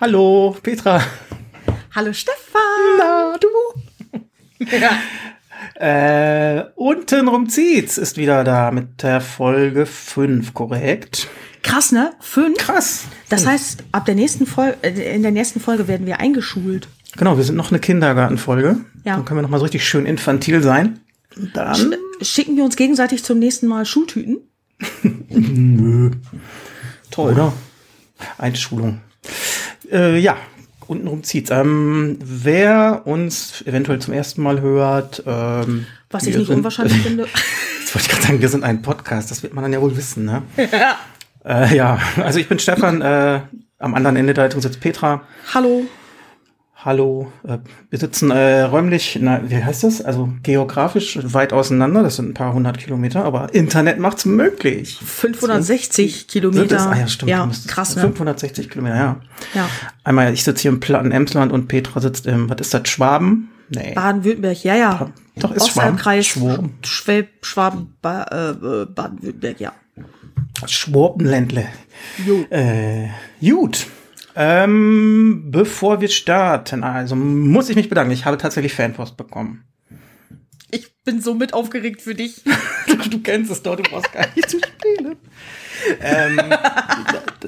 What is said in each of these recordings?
Hallo, Petra. Hallo Stefan. Na, du. Ja. Äh, untenrum zieht's ist wieder da mit der Folge 5, korrekt? Krass, ne? Fünf. Krass. Das heißt, ab der nächsten Folge, in der nächsten Folge werden wir eingeschult. Genau, wir sind noch eine Kindergartenfolge. Ja. Dann können wir noch mal so richtig schön infantil sein. Dann. Sch schicken wir uns gegenseitig zum nächsten Mal Schultüten. Toll. Oder? Einschulung. Äh, ja, untenrum zieht's. Ähm, wer uns eventuell zum ersten Mal hört, ähm, Was ich nicht sind- unwahrscheinlich finde. Jetzt wollte ich gerade sagen, wir sind ein Podcast, das wird man dann ja wohl wissen, ne? Äh, ja, also ich bin Stefan, äh, am anderen Ende der Leitung sitzt Petra. Hallo. Hallo, äh, wir sitzen äh, räumlich, na, wie heißt das? Also geografisch weit auseinander, das sind ein paar hundert Kilometer, aber Internet macht's möglich. 560 Sind Kilometer. es? Ah ja, stimmt. Ja, krass, ne? 560 Kilometer, ja. Ja. Einmal, ich sitze hier im platten Emsland und Petra sitzt im, was ist das, Schwaben? Nee. Baden-Württemberg, ja, ja. Doch, ist Schwaben. Ostalbkreis, Schwaben. Schwab, Schwaben, ba, äh, äh, Baden-Württemberg, ja. Schwabenländle. Jo. Äh, gut. Ähm, bevor wir starten, also muss ich mich bedanken. Ich habe tatsächlich Fanpost bekommen. Ich bin so mit aufgeregt für dich. Du kennst es doch, du brauchst gar nicht zu spielen. ähm,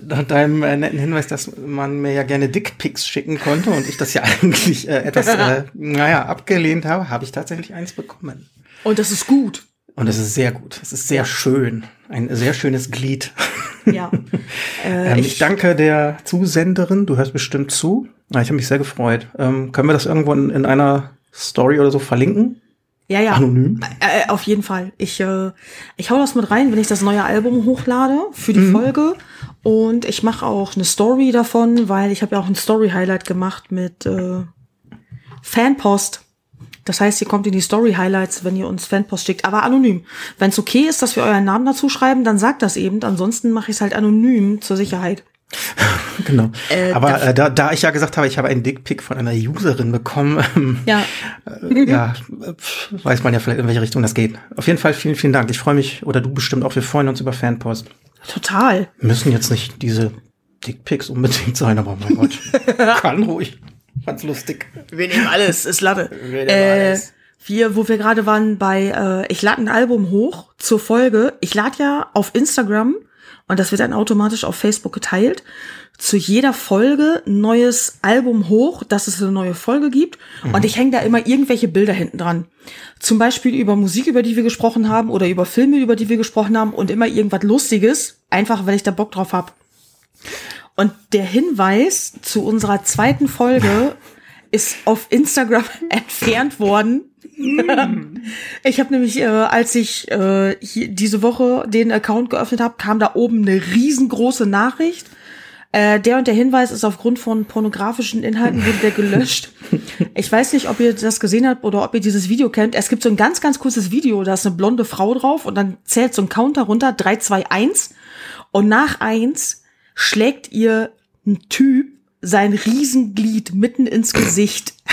nach deinem äh, netten Hinweis, dass man mir ja gerne Dickpics schicken konnte und ich das ja eigentlich äh, etwas, äh, naja, abgelehnt habe, habe ich tatsächlich eins bekommen. Und das ist gut. Und es ist sehr gut. Es ist sehr schön. Ein sehr schönes Glied. Ja. Äh, Ähm, ich, danke der Zusenderin. Du hörst bestimmt zu. Ja, ich habe mich sehr gefreut. Ähm, können wir das irgendwo in, in einer Story oder so verlinken? Ja, ja. Anonym? Äh, auf jeden Fall. Ich, äh, ich hau das mit rein, wenn ich das neue Album hochlade für die Folge. Und ich mache auch eine Story davon, weil ich habe ja auch ein Story-Highlight gemacht mit äh, Fanpost. Das heißt, ihr kommt in die Story-Highlights, wenn ihr uns Fanpost schickt, aber anonym. Wenn es okay ist, dass wir euren Namen dazu schreiben, dann sagt das eben. Ansonsten mache ich es halt anonym zur Sicherheit. Genau. Äh, Aber da- äh, da, da ich ja gesagt habe, ich habe einen Dickpick von einer Userin bekommen, ähm, Ja, äh, ja, weiß man ja vielleicht, in welche Richtung das geht. Auf jeden Fall vielen, vielen Dank. Ich freue mich, oder du bestimmt auch, wir freuen uns über Fanpost. total. Müssen jetzt nicht diese Dickpics unbedingt sein, aber mein Gott, kann ruhig. Fand's lustig. Wir nehmen alles, ist Latte. Wir nehmen Äh, alles. wir, wo wir gerade waren bei, äh, ich lade ein Album hoch zur Folge. Ich lade ja auf Instagram und das wird dann automatisch auf Facebook geteilt. Zu jeder Folge ein neues Album hoch, dass es eine neue Folge gibt. Und ich hänge da immer irgendwelche Bilder hinten dran. Zum Beispiel über Musik, über die wir gesprochen haben, oder über Filme, über die wir gesprochen haben, und immer irgendwas Lustiges, einfach weil ich da Bock drauf hab. Und der Hinweis zu unserer zweiten Folge ist auf Instagram entfernt worden. ich habe nämlich, äh, als ich äh, hier diese Woche den Account geöffnet habe, kam da oben eine riesengroße Nachricht. Äh, der und der Hinweis ist aufgrund von pornografischen Inhalten wurde der gelöscht. Ich weiß nicht, ob ihr das gesehen habt oder ob ihr dieses Video kennt. Es gibt so ein ganz, ganz kurzes Video, da ist eine blonde Frau drauf und dann zählt so ein Counter runter, 3, 2, 1. Und nach 1 schlägt ihr ein Typ sein Riesenglied mitten ins Gesicht.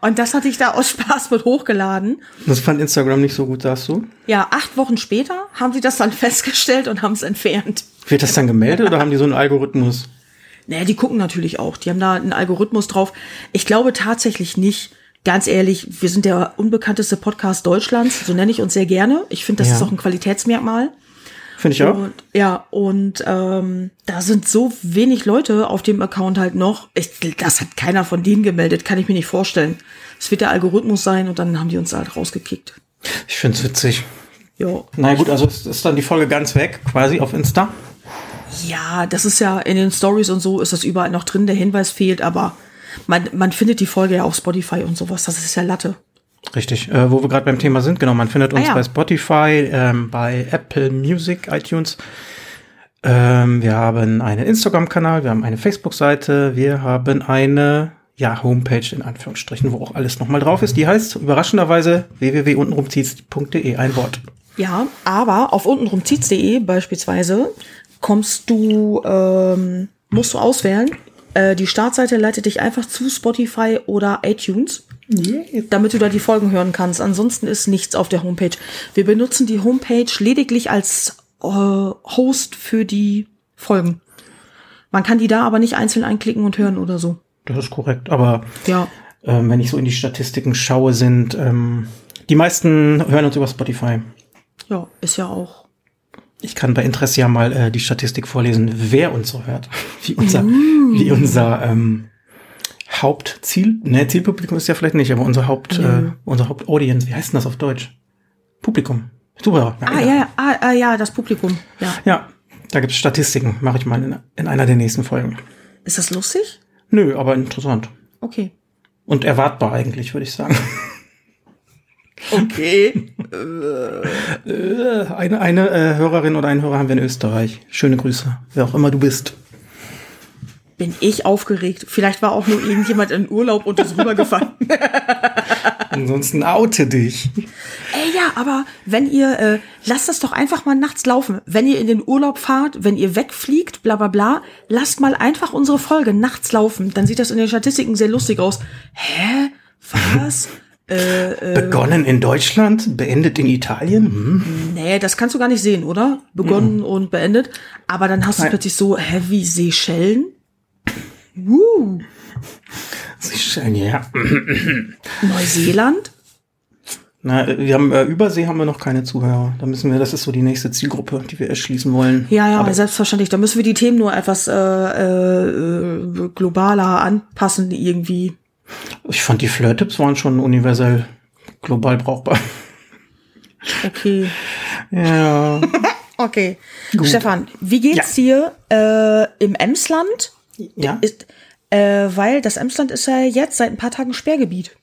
Und das hatte ich da aus Spaß mit hochgeladen. Das fand Instagram nicht so gut, sagst du? Ja, acht Wochen später haben sie das dann festgestellt und haben es entfernt. Wird das dann gemeldet oder haben die so einen Algorithmus? Naja, die gucken natürlich auch. Die haben da einen Algorithmus drauf. Ich glaube tatsächlich nicht. Ganz ehrlich, wir sind der unbekannteste Podcast Deutschlands. So nenne ich uns sehr gerne. Ich finde, das Ja. ist auch ein Qualitätsmerkmal. Finde ich auch. Und, ja, und ähm, da sind so wenig Leute auf dem Account halt noch. Ich, das hat keiner von denen gemeldet, kann ich mir nicht vorstellen. Es wird der Algorithmus sein und dann haben die uns halt rausgekickt. Ich finde es witzig. Ja. Na gut, also es ist dann die Folge ganz weg, quasi auf Insta. ja, das ist ja in den Stories und so ist das überall noch drin. Der Hinweis fehlt, aber man, man findet die Folge ja auf Spotify und sowas. Das ist ja Latte. Richtig, äh, wo wir gerade beim Thema sind, genau, man findet uns Ah, ja. bei Spotify, ähm, bei Apple Music, iTunes. Ähm, wir haben einen Instagram-Kanal, wir haben eine Facebook-Seite, wir haben eine ja, Homepage in Anführungsstrichen, wo auch alles nochmal drauf ist. Die heißt überraschenderweise www.untenrumzieht.de, ein Wort. Ja, aber auf untenrumzieht's.de beispielsweise kommst du, ähm, musst du auswählen. Äh, die Startseite leitet dich einfach zu Spotify oder iTunes, damit du da die Folgen hören kannst. Ansonsten ist nichts auf der Homepage. Wir benutzen die Homepage lediglich als äh, Host für die Folgen. Man kann die da aber nicht einzeln einklicken und hören oder so. Das ist korrekt. Aber Ja. ähm, wenn ich so in die Statistiken schaue, sind ähm, die meisten hören uns über Spotify. Ja, ist ja auch. Ich kann bei Interesse ja mal äh, die Statistik vorlesen, wer uns so hört. Wie unser, wie unser ähm, Hauptziel, ne, Zielpublikum ist ja vielleicht nicht, aber unser Haupt, äh, unser Hauptaudience, wie heißt denn das auf Deutsch? Publikum. Super. Ah, ja, ja, ah, ah, ja, das Publikum. Ja. Ja, da gibt's Statistiken, mache ich mal in, in einer der nächsten Folgen. Ist das lustig? Nö, aber interessant. Okay. Und erwartbar eigentlich, würde ich sagen. Okay. Äh, eine eine äh, Hörerin oder einen Hörer haben wir in Österreich. Schöne Grüße, wer auch immer du bist. Bin ich aufgeregt. Vielleicht war auch nur irgendjemand in Urlaub und ist rübergefahren. Ansonsten oute dich. Ey, ja, aber wenn ihr, äh, lasst das doch einfach mal nachts laufen. Wenn ihr in den Urlaub fahrt, wenn ihr wegfliegt, bla bla bla, lasst mal einfach unsere Folge nachts laufen. Dann sieht das in den Statistiken sehr lustig aus. Hä? Was? Begonnen in Deutschland, beendet in Italien. Hm. Nee, das kannst du gar nicht sehen, oder? Begonnen und beendet. Aber dann hast du Nein. plötzlich so, hä, wie Seychellen? Woo. Sicher, Ja. Neuseeland? Na, äh, wir haben äh, Übersee haben wir noch keine Zuhörer. Da müssen wir, das ist so die nächste Zielgruppe, die wir erschließen wollen. Ja, ja, Aber selbstverständlich. Da müssen wir die Themen nur etwas äh, äh, globaler anpassen irgendwie. ich fand die Flirt-Tipps waren schon universell global brauchbar. Okay. Ja. Okay. Stefan, wie geht's dir äh, im Emsland? Ja. Ist, äh, weil das Emsland ist ja jetzt seit ein paar Tagen Sperrgebiet.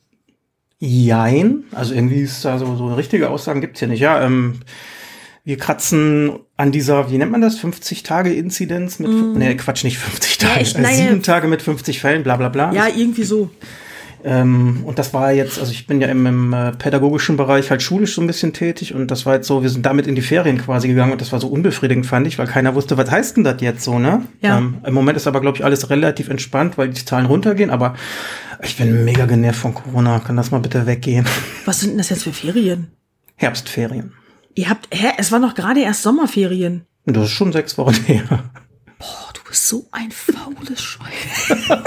Jein. Also irgendwie ist da so, so richtige Aussagen gibt's hier nicht. Ja, ähm, wir kratzen an dieser, wie nennt man das, 50-Tage-Inzidenz mit, nee, Quatsch, nicht 50 Tage, Mm. ich- nein, sieben Tage mit 50 Fällen, bla bla bla. Ja, irgendwie so. Ähm, und das war jetzt, also ich bin ja im, im äh, pädagogischen Bereich halt schulisch so ein bisschen tätig und das war jetzt so, wir sind damit in die Ferien quasi gegangen und das war so unbefriedigend, fand ich, weil keiner wusste, was heißt denn das jetzt so, ne? Ja. Ähm, Im Moment ist aber, glaube ich, alles relativ entspannt, weil die Zahlen runtergehen, aber ich bin mega genervt von Corona. Kann das mal bitte weggehen? Was sind denn das jetzt für Ferien? Herbstferien. Ihr habt, hä, es war noch gerade erst Sommerferien. Das ist schon sechs Wochen her. Boah, du bist so ein faules Schwein.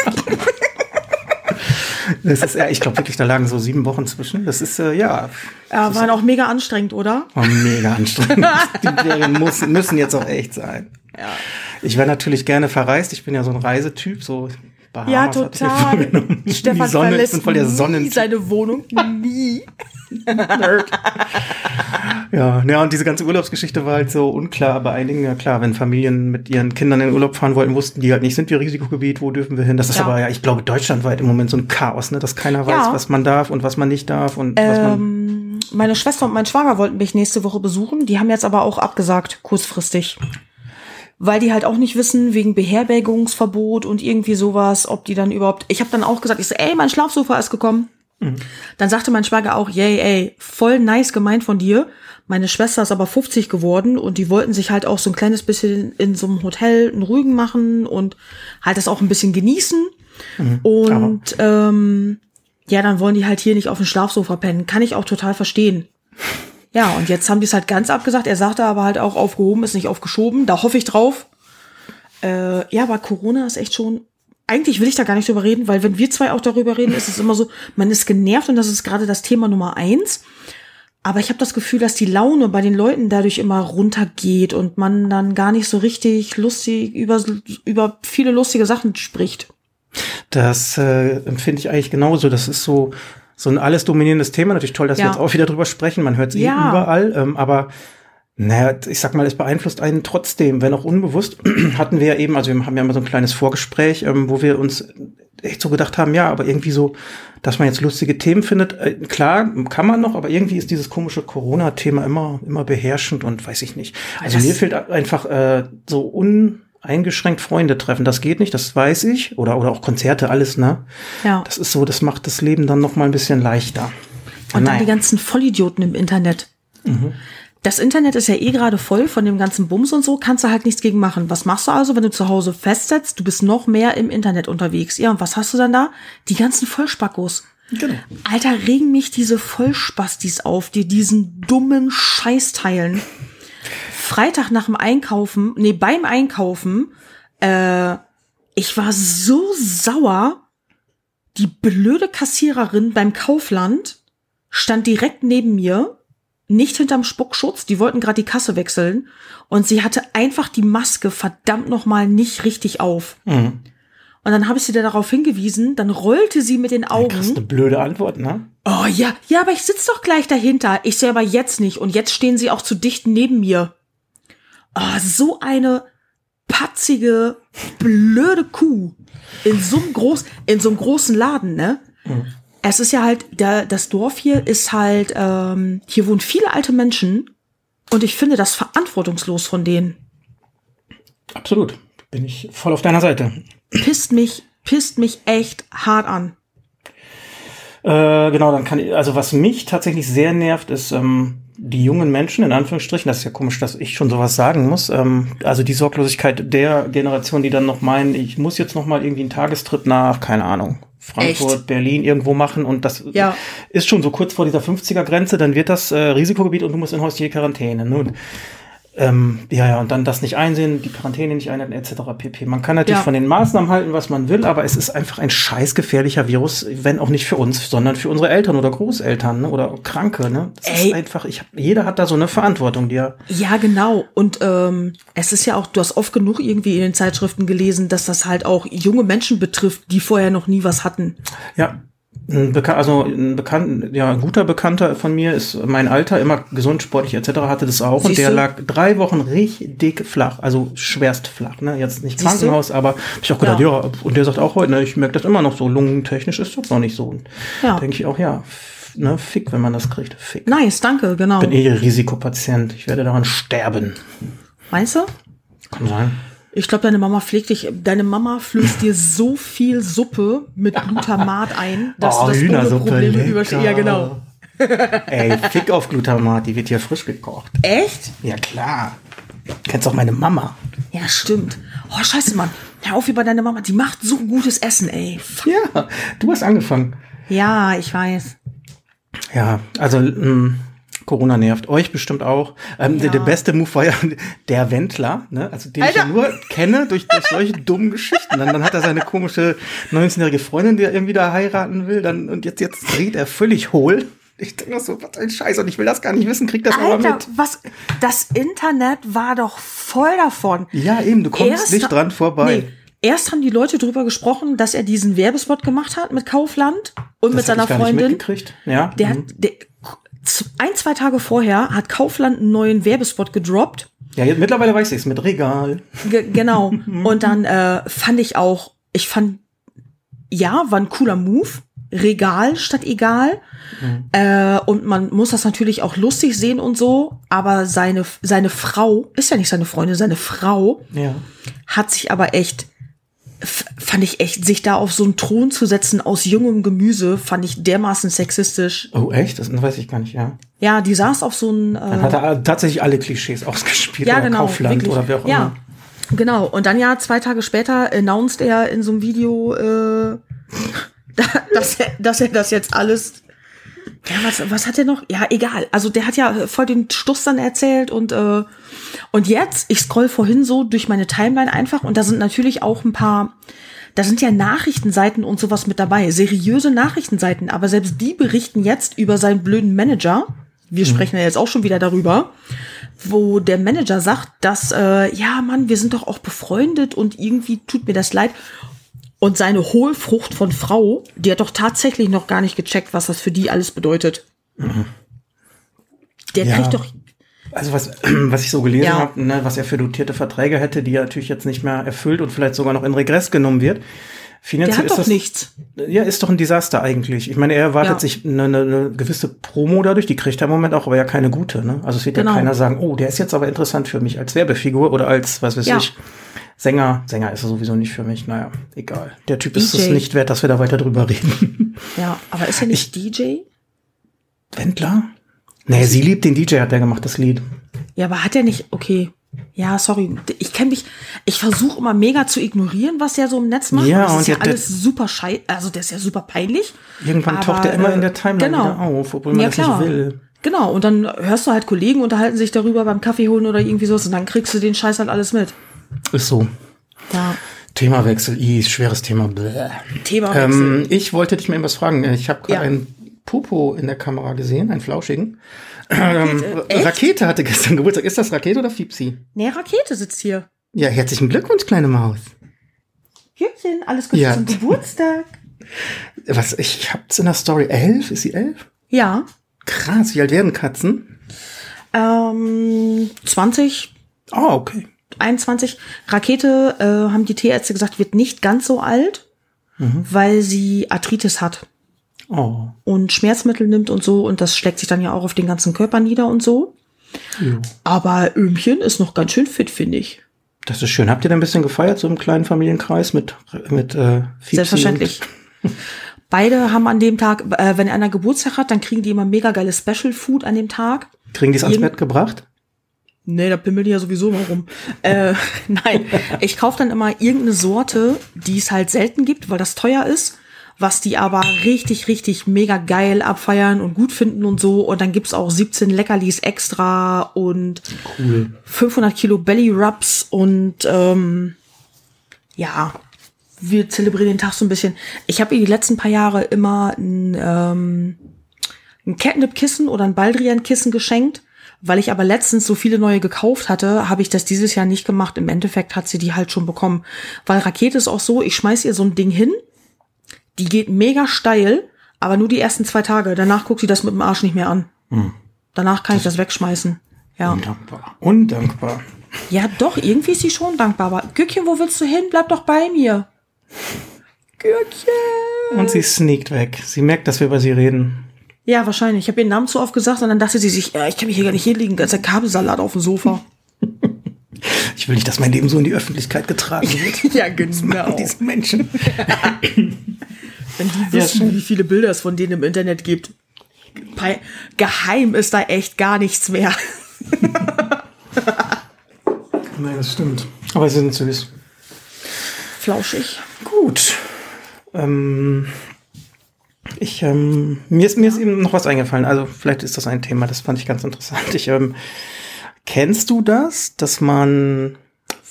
Das ist, ja, ich glaube wirklich, da lagen so sieben Wochen zwischen. Das ist, äh, ja, Ja, waren auch mega anstrengend, oder? war mega anstrengend. Die Ferien muss, müssen jetzt auch echt sein. Ja. Ich wäre natürlich gerne verreist. Ich bin ja so ein Reisetyp, so Bahamas Ja, ich total. Stefan die Sonne, ich verlässt bin voll der nie Sonnen. seine Wohnung. Nie. Nerd. Ja, ja, und diese ganze Urlaubsgeschichte war halt so unklar bei einigen. Ja klar, wenn Familien mit ihren Kindern in den Urlaub fahren wollten, wussten die halt nicht, sind wir Risikogebiet, wo dürfen wir hin? Das ist Ja. aber ja, ich glaube, deutschlandweit im Moment so ein Chaos, ne, dass keiner weiß, Ja. was man darf und was man nicht darf und was man. Ähm, meine Schwester und mein Schwager wollten mich nächste Woche besuchen. Die haben jetzt aber auch abgesagt, kurzfristig. Weil die halt auch nicht wissen, wegen Beherbergungsverbot und irgendwie sowas, ob die dann überhaupt. Ich habe dann auch gesagt, ich so, ey, mein Schlafsofa ist gekommen. Dann sagte mein Schwager auch, yay, ey, voll nice gemeint von dir. Meine Schwester ist aber 50 geworden und die wollten sich halt auch so ein kleines bisschen in so einem Hotel einen Rügen machen und halt das auch ein bisschen genießen. Und ähm, ja, dann wollen die halt hier nicht auf dem Schlafsofa pennen. Kann ich auch total verstehen. Ja, und jetzt haben die es halt ganz abgesagt. Er sagte aber halt auch aufgehoben, ist nicht aufgeschoben. Da hoffe ich drauf. Äh, ja, aber Corona ist echt schon. Eigentlich will ich da gar nicht drüber reden, weil wenn wir zwei auch darüber reden, ist es immer so, man ist genervt und das ist gerade das Thema Nummer eins. Aber ich habe das Gefühl, dass die Laune bei den Leuten dadurch immer runtergeht und man dann gar nicht so richtig lustig über, über viele lustige Sachen spricht. Das äh, empfinde ich eigentlich genauso. Das ist so, so ein alles dominierendes Thema. Natürlich toll, dass wir Ja. jetzt auch wieder drüber sprechen. Man hört es eh Ja. überall. Ähm, aber naja, ich sag mal, es beeinflusst einen trotzdem, wenn auch unbewusst. hatten wir ja eben, also wir haben ja immer so ein kleines Vorgespräch, ähm, wo wir uns echt so gedacht haben, ja, aber irgendwie so, dass man jetzt lustige Themen findet. Äh, klar, kann man noch, aber irgendwie ist dieses komische Corona-Thema immer, immer beherrschend und weiß ich nicht. Also Das- mir fehlt einfach äh, so uneingeschränkt Freunde treffen. Das geht nicht, das weiß ich. Oder, oder auch Konzerte, alles, ne? Ja. Das ist so, das macht das Leben dann noch mal ein bisschen leichter. Und dann Nein. die ganzen Vollidioten im Internet. Mhm. Das Internet ist ja eh gerade voll von dem ganzen Bums und so, kannst du halt nichts gegen machen. Was machst du also, wenn du zu Hause festsetzt, du bist noch mehr im Internet unterwegs? Ja, und was hast du dann da? Die ganzen Vollspackos. Genau. Alter, regen mich diese Vollspastis auf, die diesen dummen Scheiß teilen. Freitag nach dem Einkaufen, nee, beim Einkaufen, äh, ich war so sauer. Die blöde Kassiererin beim Kaufland stand direkt neben mir, nicht hinterm Spuckschutz, die wollten gerade die Kasse wechseln und sie hatte einfach die Maske verdammt nochmal nicht richtig auf. Mhm. Und dann habe ich sie da darauf hingewiesen, dann rollte sie mit den Augen. Das ist eine blöde Antwort, ne? Oh ja, ja, aber ich sitz doch gleich dahinter. Ich sehe aber jetzt nicht. Und jetzt stehen sie auch zu dicht neben mir. Oh, so eine patzige, blöde Kuh. In so einem groß, in so einem großen Laden, ne? Es ist ja halt, der, das Dorf hier ist halt, ähm, hier wohnen viele alte Menschen. Und ich finde das verantwortungslos von denen. Absolut. Bin ich voll auf deiner Seite. Pisst mich, pisst mich echt hart an. Äh, genau, dann kann ich, also was mich tatsächlich sehr nervt, ist ähm, die jungen Menschen, in Anführungsstrichen, das ist ja komisch, dass ich schon sowas sagen muss, ähm, also die Sorglosigkeit der Generation, die dann noch meinen, ich muss jetzt noch mal irgendwie einen Tagestrip nach, keine Ahnung, Frankfurt, Echt? Berlin irgendwo machen und das Ja. ist schon so kurz vor dieser 50er-Grenze, dann wird das äh, Risikogebiet und du musst in häusliche Quarantäne. Ne? Ähm, ja, ja, und dann das nicht einsehen, die Quarantäne nicht einhalten, etc. pp. Man kann natürlich Ja. von den Maßnahmen halten, was man will, aber es ist einfach ein scheiß gefährlicher Virus, wenn auch nicht für uns, sondern für unsere Eltern oder Großeltern ne? oder Kranke. Ne? Das Ey. ist einfach, ich hab, jeder hat da so eine Verantwortung, die er. Ja, genau. Und ähm, es ist ja auch, du hast oft genug irgendwie in den Zeitschriften gelesen, dass das halt auch junge Menschen betrifft, die vorher noch nie was hatten. Ja. Ein also ein bekannt, ja, ein guter Bekannter von mir ist mein Alter, immer gesund, sportlich etc. hatte das auch und Siehst der du? lag drei Wochen richtig flach, also schwerst flach, ne? Jetzt nicht Siehst du? Krankenhaus, aber hab ich auch gedacht, ja. und der sagt auch heute, ne, ich merke das immer noch so, lungentechnisch ist das noch nicht so. Und Ja. Denke ich auch, ja, ne, fick, wenn man das kriegt, fick. Nice, danke, genau. Bin eh Risikopatient, ich werde daran sterben. Meinst du? Kann sein. Ich glaube, deine Mama pflegt dich, deine Mama flößt dir so viel Suppe mit Glutamat ein, dass Oh, du das ohne Hühnersuppe, Probleme überstehst. Ja, genau. Ey, fick auf Glutamat, die wird hier frisch gekocht. Echt? Ja, klar. Kennst auch meine Mama. Ja, stimmt. Oh, scheiße, Mann. Hör auf über deine Mama. Die macht so gutes Essen, ey. Ja, du hast angefangen. Ja, ich weiß. Ja, also mh, Corona nervt euch bestimmt auch. Ähm, der, der beste Move war ja der Wendler, ne? also den ich ja Alter. nur kenne durch, durch solche dummen Geschichten. Dann, dann hat er seine komische 19-jährige Freundin, die er irgendwie da heiraten will, dann und jetzt, jetzt dreht er völlig hohl. Ich denke so, was ein Scheiß und ich will das gar nicht wissen, krieg das aber Alter, mit. was? Das Internet war doch voll davon. Ja, eben, du kommst Erst nicht dran vorbei. Nee, erst haben die Leute drüber gesprochen, dass er diesen Werbespot gemacht hat mit Kaufland und mit Das hab seiner Freundin. Ja, Der mhm. hat, der, ein, zwei Tage vorher hat Kaufland einen neuen Werbespot gedroppt. ja jetzt, mittlerweile weiß ich es mit Regal. Ge genau. Und dann äh, fand ich auch, ich fand, ja, war ein cooler Move. Regal statt egal. Äh, und man muss das natürlich auch lustig sehen und so. Aber seine, seine Frau, ist ja nicht seine Freundin, seine Frau Ja. hat sich aber echt, fand ich echt, sich da auf so einen Thron zu setzen aus jungem Gemüse, fand ich dermaßen sexistisch. Oh, echt? Das weiß ich gar nicht, ja. Ja, die saß auf so einen. Dann Äh, hat er tatsächlich alle Klischees ausgespielt. ja, oder genau. Kaufland wirklich. oder wer auch ja, immer. genau. Und dann ja, zwei Tage später announced er in so einem Video, äh, dass, er, dass er das jetzt alles. Ja, was, was hat er noch? Ja, egal. Also der hat ja voll den Stuss dann erzählt und äh, und jetzt, ich scroll vorhin so durch meine Timeline einfach und da sind natürlich auch ein paar, da sind ja Nachrichtenseiten und sowas mit dabei, seriöse Nachrichtenseiten, aber selbst die berichten jetzt über seinen blöden Manager. Wir sprechen ja jetzt auch schon wieder darüber, wo der Manager sagt, dass äh, ja, Mann, wir sind doch auch befreundet und irgendwie tut mir das leid. Und seine Hohlfrucht von Frau, die hat doch tatsächlich noch gar nicht gecheckt, was das für die alles bedeutet. Der Ja. kriegt doch Also was, was ich so gelesen Ja. habe, ne, was er für dotierte Verträge hätte, die er natürlich jetzt nicht mehr erfüllt und vielleicht sogar noch in Regress genommen wird. Der Finanziell hat ist doch das, nichts. Ja, ist doch ein Desaster eigentlich. Ich meine, er erwartet Ja. sich eine, eine, gewisse Promo dadurch, die kriegt er im Moment auch, aber ja keine gute. Ne? Also es wird Genau. ja keiner sagen, oh, der ist jetzt aber interessant für mich als Werbefigur oder als, was weiß Ja. ich, Sänger. Sänger ist er sowieso nicht für mich. Naja, egal. Der Typ ist es DJ. nicht wert, dass wir da weiter drüber reden. Ja, aber ist er nicht DJ? Wendler? Nee, sie liebt den DJ, hat der gemacht, das Lied. Ja, aber hat er nicht, okay. Ja, sorry. Ich kenne mich, ich versuche immer mega zu ignorieren, was der so im Netz macht. Ja, das und ist ja der- alles super schei, also der ist ja super peinlich. Irgendwann Aber, taucht er immer äh, in der Timeline genau. wieder auf, obwohl man Ja, das klar. nicht will. Genau, und dann hörst du halt Kollegen unterhalten sich darüber beim Kaffee holen oder irgendwie sowas und dann kriegst du den Scheiß halt alles mit. Ist so. Ja. Themawechsel, i, schweres Thema. Bläh. Themawechsel. Ähm, ich wollte dich mal etwas fragen. Ich habe gerade Ja. einen Popo in der Kamera gesehen, einen flauschigen. Ähm, Echt? Rakete hatte gestern Geburtstag. Ist das Rakete oder Fiepsi? Nee, Rakete sitzt hier. Ja, herzlichen Glückwunsch, kleine Maus. Jürgen, alles Gute Ja. zum Geburtstag. Was, ich hab's in der Story. Elf? Ist sie elf? Ja. Krass, wie alt werden Katzen? Ähm, 20, Oh, okay. 21. Rakete, äh, haben die Tierärzte gesagt, wird nicht ganz so alt, weil sie Arthritis hat Oh. und Schmerzmittel nimmt und so. Und das schlägt sich dann ja auch auf den ganzen Körper nieder und so. Jo. Aber Öhmchen ist noch ganz schön fit, finde ich. Das ist schön. Habt ihr da ein bisschen gefeiert, so im kleinen Familienkreis mit, mit äh, Fiepsi Selbstverständlich. Beide haben an dem Tag, äh, wenn einer Geburtstag hat, dann kriegen die immer mega geile Special Food an dem Tag. Kriegen die es ans Bett gebracht? Nee, da pimmeln die ja sowieso mal rum. äh, nein, ich kaufe dann immer irgendeine Sorte, die es halt selten gibt, weil das teuer ist, was die aber richtig, richtig mega geil abfeiern und gut finden und so. Und dann gibt's auch 17 Leckerlis extra und Cool. 500 Kilo Belly Rubs und ähm, ja, wir zelebrieren den Tag so ein bisschen. Ich habe ihr die letzten paar Jahre immer ein, ähm, ein Catnip-Kissen oder ein Baldrian-Kissen geschenkt. Weil ich aber letztens so viele neue gekauft hatte, habe ich das dieses Jahr nicht gemacht. Im Endeffekt hat sie die halt schon bekommen. Weil Rakete ist auch so, ich schmeiß ihr so ein Ding hin, die geht mega steil, aber nur die ersten zwei Tage. Danach guckt sie das mit dem Arsch nicht mehr an. Danach kann ich das wegschmeißen. Ja. Undankbar. Undankbar. Ja, doch, irgendwie ist sie schon dankbar. Aber Gürkchen, wo willst du hin? Bleib doch bei mir. Gürkchen. Und sie sneakt weg. Sie merkt, dass wir über sie reden. Ja, wahrscheinlich. Ich habe ihren Namen zu oft gesagt und dann dachte sie sich, ja, ich kann mich hier gar nicht hinlegen, ganzer Kabelsalat auf dem Sofa. Ich will nicht, dass mein Leben so in die Öffentlichkeit getragen wird. ja, genau. Diese Menschen. Wenn die Ja, wüssten, schön. wie viele Bilder es von denen im Internet gibt. Bei, geheim ist da echt gar nichts mehr. Nein, das stimmt. Aber sie sind süß. Flauschig. Gut. Ähm, ich, ähm, mir ist, mir ist eben noch was eingefallen. Also vielleicht ist das ein Thema, das fand ich ganz interessant. Ich, ähm, kennst du das, dass man,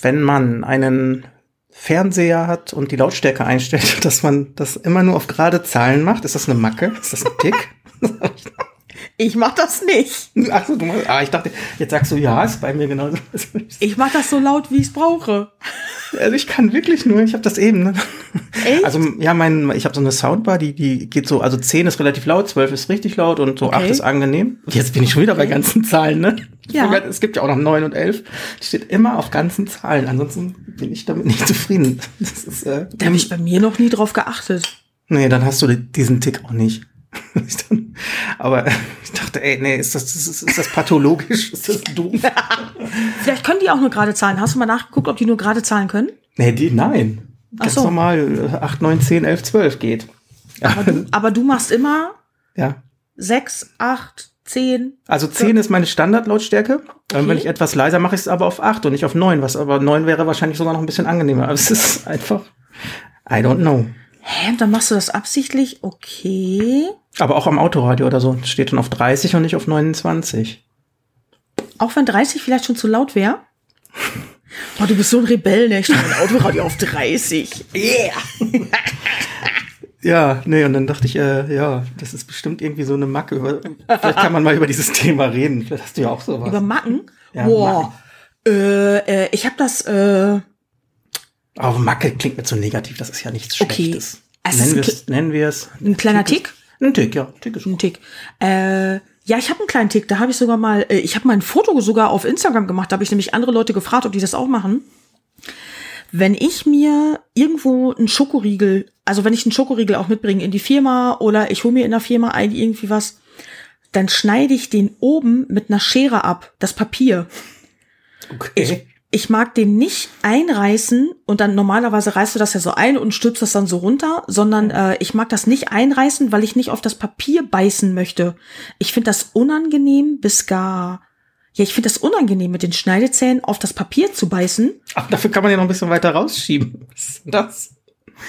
wenn man einen Fernseher hat und die Lautstärke einstellt, dass man das immer nur auf gerade Zahlen macht? Ist das eine Macke? Ist das ein Tick? Ich mach das nicht. Ach so, du machst, ah, ich dachte, jetzt sagst du, ja, ist bei mir genauso. Ich mach das so laut, wie ich es brauche. Also ich kann wirklich nur, ich habe das eben. Ne? Echt? Also ja, mein, ich habe so eine Soundbar, die die geht so, also 10 ist relativ laut, 12 ist richtig laut und so Okay. 8 ist angenehm. Jetzt bin ich schon wieder bei ganzen Zahlen, ne? Ja. Es gibt ja auch noch 9 und 11. Die steht immer auf ganzen Zahlen. Ansonsten bin ich damit nicht zufrieden. Das ist, äh, Da habe ich bei mir noch nie drauf geachtet. nee, dann hast du die- diesen Tick auch nicht. Aber ich dachte, ey, nee, ist das, ist, ist das pathologisch? Ist das doof? Vielleicht können die auch nur gerade Zahlen. Hast du mal nachgeguckt, ob die nur gerade Zahlen können? Nee, die, nein. Ach Ganz so. normal äh, 8, 9, 10, 11, 12 geht. Aber du, aber du machst immer Ja. sechs, acht, zehn. Also 10 ist meine Standardlautstärke. Ähm, Wenn ich etwas leiser mache, ich es aber auf 8 und nicht auf 9, was aber 9 wäre wahrscheinlich sogar noch ein bisschen angenehmer. Aber es ist einfach, I don't know. Hä, dann machst du das absichtlich? Okay. Aber auch am Autoradio oder so steht dann auf 30 und nicht auf 29. Auch wenn 30 vielleicht schon zu laut wäre? Oh, du bist so ein Rebell, ne? Ich stelle mein Autoradio auf 30. Yeah. Ja, nee, und dann dachte ich, äh, ja, das ist bestimmt irgendwie so eine Macke. Vielleicht kann man mal über dieses Thema reden. Vielleicht hast du ja auch sowas. Über Macken? Ja, Boah. Äh, äh, ich habe das, äh, Aber Macke klingt mir zu negativ, das ist ja nichts Okay. Schlechtes. Es nennen wir es, nennen wir es. ein kleiner Tick. Ein Tick, ja. Tick ist Ein gut. Tick. Äh, ja, ich habe einen kleinen Tick. Da habe ich sogar mal, äh, ich habe mal ein Foto sogar auf Instagram gemacht. Da habe ich nämlich andere Leute gefragt, ob die das auch machen. Wenn ich mir irgendwo einen Schokoriegel, also wenn ich einen Schokoriegel auch mitbringe in die Firma oder ich hole mir in der Firma ein irgendwie was, dann schneide ich den oben mit einer Schere ab, das Papier. Okay. Ich mag den nicht einreißen und dann normalerweise reißt du das ja so ein und stülpst das dann so runter, sondern äh, ich mag das nicht einreißen, weil ich nicht auf das Papier beißen möchte. Ich finde das unangenehm bis gar. Ja, ich finde das unangenehm, mit den Schneidezähnen auf das Papier zu beißen. Ach, dafür kann man ja noch ein bisschen weiter rausschieben. Was ist denn das?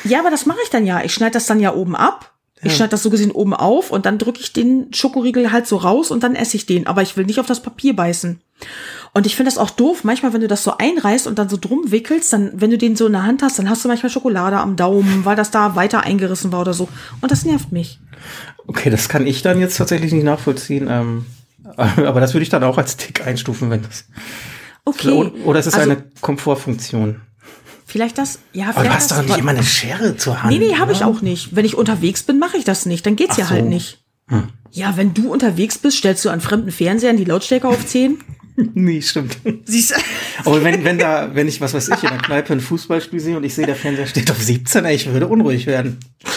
Ja, aber das mache ich dann ja. Ich schneide das dann ja oben ab. Ich Ja. schneide das so gesehen oben auf und dann drücke ich den Schokoriegel halt so raus und dann esse ich den. Aber ich will nicht auf das Papier beißen. Und ich finde das auch doof. Manchmal, wenn du das so einreißt und dann so drum wickelst, dann, wenn du den so in der Hand hast, dann hast du manchmal Schokolade am Daumen, weil das da weiter eingerissen war oder so. Und das nervt mich. Okay, das kann ich dann jetzt tatsächlich nicht nachvollziehen. Ähm, aber das würde ich dann auch als Tick einstufen, wenn das. Okay. Oder, es ist Also- eine Komfortfunktion. Vielleicht das, ja, Aber du vielleicht hast doch nicht immer eine Schere zur Hand. Nee, nee, habe ich oder? auch nicht. Wenn ich unterwegs bin, mache ich das nicht. Dann geht's Ach ja halt so. nicht. Ja, wenn du unterwegs bist, stellst du an fremden Fernsehern die Lautstärke auf 10. Nee, stimmt. Siehst? Aber wenn, wenn da, wenn ich, was weiß ich, in der Kneipe ein Fußballspiel sehe und ich sehe, der Fernseher steht auf 17, ey, ich würde unruhig werden.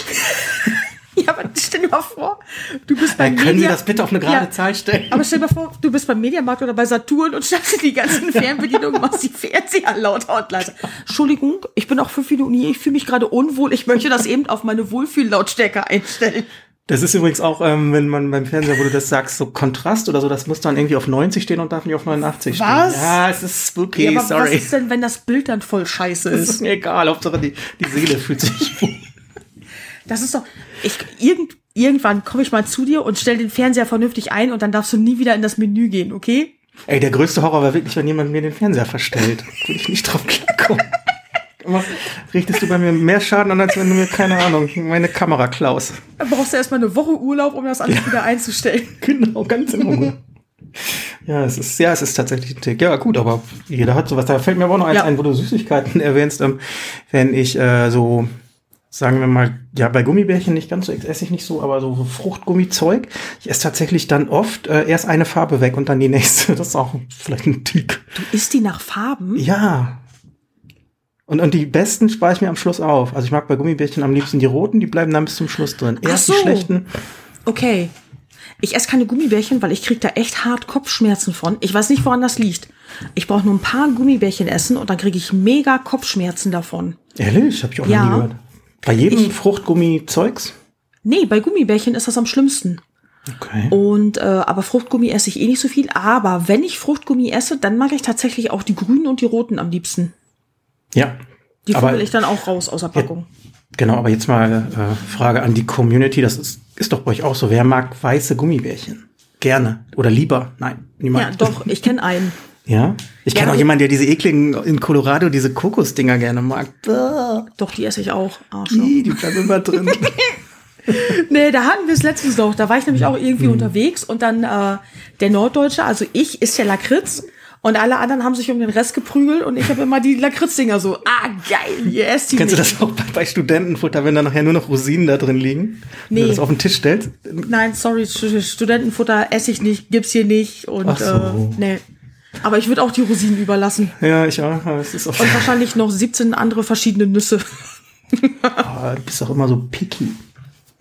Ja, aber stell dir mal vor, du bist beim können Sie das bitte auf eine gerade Ja. Zahl stellen? Aber stell dir mal vor, du bist beim Mediamarkt oder bei Saturn und stellst dir die ganzen Fernbedienungen machst die Fernseher lauter und leiser. Entschuldigung, ich bin auch fünf Minuten hier, ich fühle mich gerade unwohl, ich möchte das eben auf meine Wohlfühllautstärke einstellen. Das ist übrigens auch, ähm, wenn man beim Fernseher, wo du das sagst, so Kontrast oder so, das muss dann irgendwie auf 90 stehen und darf nicht auf 89 Was? stehen. Ja, es ist spooky, ja, aber was sorry. ist denn, wenn das Bild dann voll scheiße ist? ist mir egal, Hauptsache die, die Seele fühlt sich. Das ist doch, ich, irgend, irgendwann komme ich mal zu dir und stell den Fernseher vernünftig ein und dann darfst du nie wieder in das Menü gehen, okay? Ey, der größte Horror war wirklich, wenn jemand mir den Fernseher verstellt. Würde ich nicht drauf klarkommen. Richtest du bei mir mehr Schaden an, als wenn du mir, keine Ahnung, meine Kamera klaust. Dann brauchst du erstmal eine Woche Urlaub, um das alles wieder einzustellen. Genau, ganz in Ruhe. Ja, es ist, ja, es ist tatsächlich ein Tick. Ja, gut, aber jeder hat sowas. Da fällt mir aber auch noch eins Ja. ein, wo du Süßigkeiten erwähnst. Ähm, wenn ich äh, so, sagen wir mal, ja, bei Gummibärchen nicht ganz so, esse ich nicht so, aber so, so Fruchtgummizeug. Ich esse tatsächlich dann oft äh, erst eine Farbe weg und dann die nächste. Das ist auch vielleicht ein Tick. Du isst die nach Farben? Ja. Und, und die besten spare ich mir am Schluss auf. Also ich mag bei Gummibärchen am liebsten die roten, die bleiben dann bis zum Schluss drin. Erst so. die schlechten. Okay. Ich esse keine Gummibärchen, weil ich krieg da echt hart Kopfschmerzen von. Ich weiß nicht, woran das liegt. Ich brauche nur ein paar Gummibärchen essen und dann kriege ich mega Kopfschmerzen davon. Ehrlich? Hab ich auch Ja. noch nie gehört. Bei jedem Ich- Fruchtgummi-Zeugs? Nee, bei Gummibärchen ist das am schlimmsten. Okay. Und äh, aber Fruchtgummi esse ich eh nicht so viel. Aber wenn ich Fruchtgummi esse, dann mag ich tatsächlich auch die grünen und die roten am liebsten. Ja. Die fummel ich dann auch raus aus der Packung. genau, aber jetzt mal äh, Frage an die Community. Das ist, ist doch bei euch auch so. Wer mag weiße Gummibärchen? Gerne. Oder lieber? Nein, Ja, niemand. doch, ich kenne einen. Ja? Ich kenne Ja, auch jemanden, der diese ekligen in Colorado, diese Kokosdinger gerne mag. Bäh, Doch, die esse ich auch. Arschloch. Die, die bleiben immer drin. Nee, da hatten wir es letztens noch. Da war ich nämlich auch irgendwie unterwegs und dann äh, der Norddeutsche, also ich, isst ja Lakritz und alle anderen haben sich um den Rest geprügelt und ich habe immer die Lakritzdinger so, ah geil, yes, die Kennst du das auch bei, bei Studentenfutter, wenn da nachher nur noch Rosinen da drin liegen? Wenn Nee. du das auf den Tisch stellst? Nein, sorry, Stu- Studentenfutter esse ich nicht, gibt's hier nicht und Ach so. äh, nee. Aber ich würde auch die Rosinen überlassen Ja, ich auch. Es ist auch, und wahrscheinlich noch 17 andere verschiedene Nüsse. Ah, du bist auch immer so picky.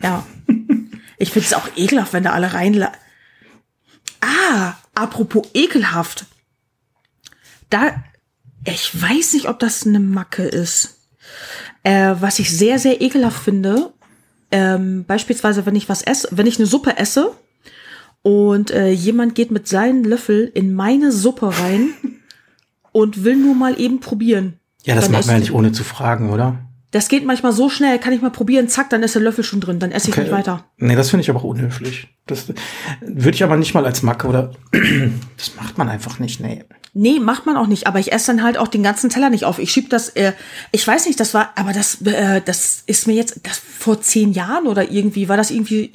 Ja. Ich finde es auch ekelhaft, wenn da alle rein. Ah, apropos ekelhaft. Da, ich weiß nicht, ob das eine Macke ist. Äh, was ich sehr, sehr ekelhaft finde, ähm, beispielsweise, wenn ich was esse, wenn ich eine Suppe esse und äh, jemand geht mit seinem Löffel in meine Suppe rein und will nur mal eben probieren. Ja, das Dann macht man ja ich- nicht ohne zu fragen, oder? Das geht manchmal so schnell, kann ich mal probieren, zack, dann ist der Löffel schon drin, dann esse ich nicht weiter. Nee, das finde ich aber auch unhöflich. Das würde ich aber nicht mal als Macke oder das macht man einfach nicht, nee. Nee, macht man auch nicht, aber ich esse dann halt auch den ganzen Teller nicht auf. Ich schieb das, äh, ich weiß nicht, das war, aber das, äh, das ist mir jetzt, das vor zehn Jahren oder irgendwie, war das irgendwie,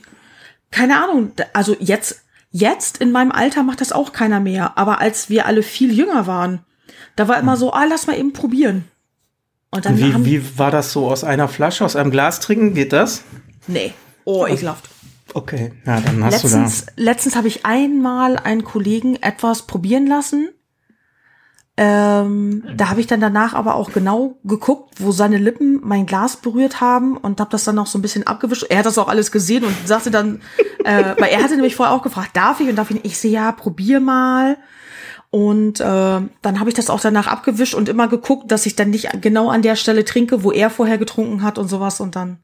keine Ahnung, da- also jetzt, jetzt in meinem Alter macht das auch keiner mehr, aber als wir alle viel jünger waren, da war immer so, ah, lass mal eben probieren. Und dann Wie, haben, wie war das so aus einer Flasche, aus einem Glas trinken? Geht das? nee, oh, ekelhaft. Okay, ja, dann hast Letztens, letztens habe ich einmal einen Kollegen etwas probieren lassen. Ähm, da habe ich dann danach aber auch genau geguckt, wo seine Lippen mein Glas berührt haben und habe das dann noch so ein bisschen abgewischt. Er hat das auch alles gesehen und sagte dann, äh, weil er hatte nämlich vorher auch gefragt, darf ich? Und darf ich nicht? Ich sehe, ja, probier mal. Und äh, dann habe ich das auch danach abgewischt und immer geguckt, dass ich dann nicht genau an der Stelle trinke, wo er vorher getrunken hat und sowas und dann.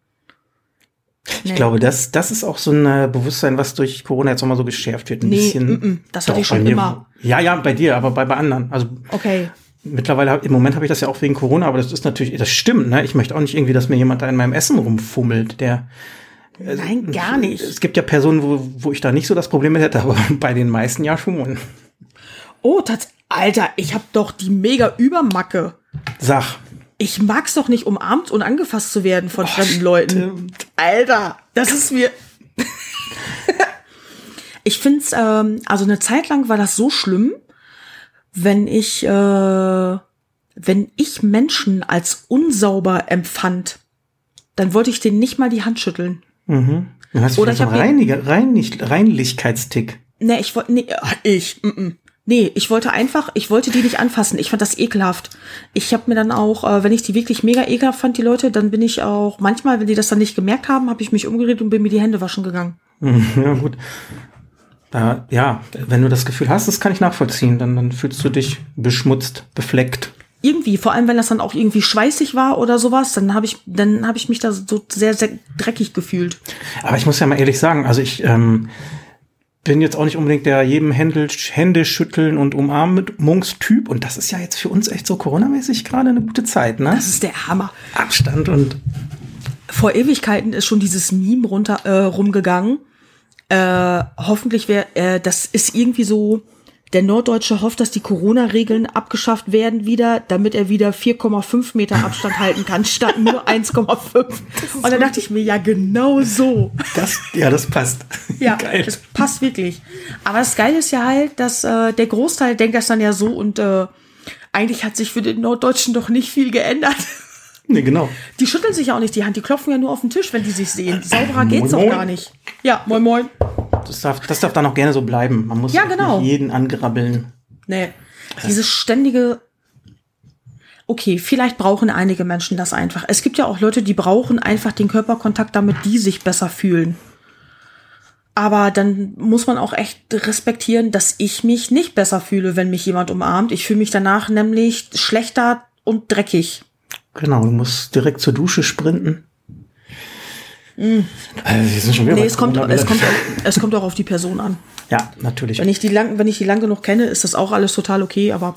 Ich glaube, das, das ist auch so ein äh, Bewusstsein, was durch Corona jetzt nochmal so geschärft wird. Ein Nee, bisschen. mm, mm, das hatte ich schon immer. Ja, ja, bei dir, aber bei, bei anderen. Also Okay. mittlerweile, im Moment habe ich das ja auch wegen Corona, aber das ist natürlich, das stimmt, ne? Ich möchte auch nicht irgendwie, dass mir jemand da in meinem Essen rumfummelt, der. Nein, gar nicht. Es gibt ja Personen, wo, wo ich da nicht so das Problem mit hätte, aber bei den meisten ja schon. Oh, tats Alter, ich hab doch die mega Übermacke. Sag. Ich mag's doch nicht, umarmt und angefasst zu werden von fremden Leuten. Alter, das ist mir. ich find's, ähm, also eine Zeit lang war das so schlimm, wenn ich, äh, wenn ich Menschen als unsauber empfand, dann wollte ich denen nicht mal die Hand schütteln. Mhm. Du hast Oder vielleicht so ich einen hab hier- Reiniger, Reinlich, Reinlichkeitstick. Nee, ich wollte, nee, ah, ich, mm, mm. nee, ich wollte einfach, ich wollte die nicht anfassen. Ich fand das ekelhaft. Ich habe mir dann auch, äh, wenn ich die wirklich mega ekelhaft fand, die Leute, dann bin ich auch, manchmal, wenn die das dann nicht gemerkt haben, habe ich mich umgedreht und bin mir die Hände waschen gegangen. Ja, gut. Da, ja, wenn du das Gefühl hast, das kann ich nachvollziehen, dann, dann fühlst du dich beschmutzt, befleckt. Irgendwie, vor allem wenn das dann auch irgendwie schweißig war oder sowas, dann habe ich, dann habe ich mich da so sehr, sehr dreckig gefühlt. Aber ich muss ja mal ehrlich sagen, also ich ähm, bin jetzt auch nicht unbedingt der jedem Händel, Hände schütteln und Umarmungstyp. Und das ist ja jetzt für uns echt so coronamäßig gerade eine gute Zeit, ne? Das ist der Hammer. Abstand und vor Ewigkeiten ist schon dieses Meme runter äh, rumgegangen. Äh, hoffentlich wäre, äh, das ist irgendwie so, der Norddeutsche hofft, dass die Corona-Regeln abgeschafft werden wieder, damit er wieder 4,5 Meter Abstand halten kann, statt nur 1,5. Und dann dachte ich mir, ja, genau so. das, ja, das passt. Ja, Geil. das passt wirklich. Aber das Geile ist ja halt, dass äh, der Großteil denkt das dann ja so und äh, eigentlich hat sich für den Norddeutschen doch nicht viel geändert. Nee, genau. Die schütteln sich ja auch nicht die Hand, die klopfen ja nur auf den Tisch, wenn die sich sehen. Sauberer geht's doch moin. gar nicht. Ja, moin moin. Das darf, das darf dann auch gerne so bleiben. Man muss Ja, genau. nicht jeden angrabbeln. Nee, dieses ständige. Okay, vielleicht brauchen einige Menschen das einfach. Es gibt ja auch Leute, die brauchen einfach den Körperkontakt, damit die sich besser fühlen. Aber dann muss man auch echt respektieren, dass ich mich nicht besser fühle, wenn mich jemand umarmt. Ich fühle mich danach nämlich schlechter und dreckig. Genau, du musst direkt zur Dusche sprinten. Wir sind schon wieder. Nee, es kommt, es, kommt es kommt auch auf die Person an. Ja, natürlich. Wenn ich die lang, wenn ich die lang genug kenne, ist das auch alles total okay, aber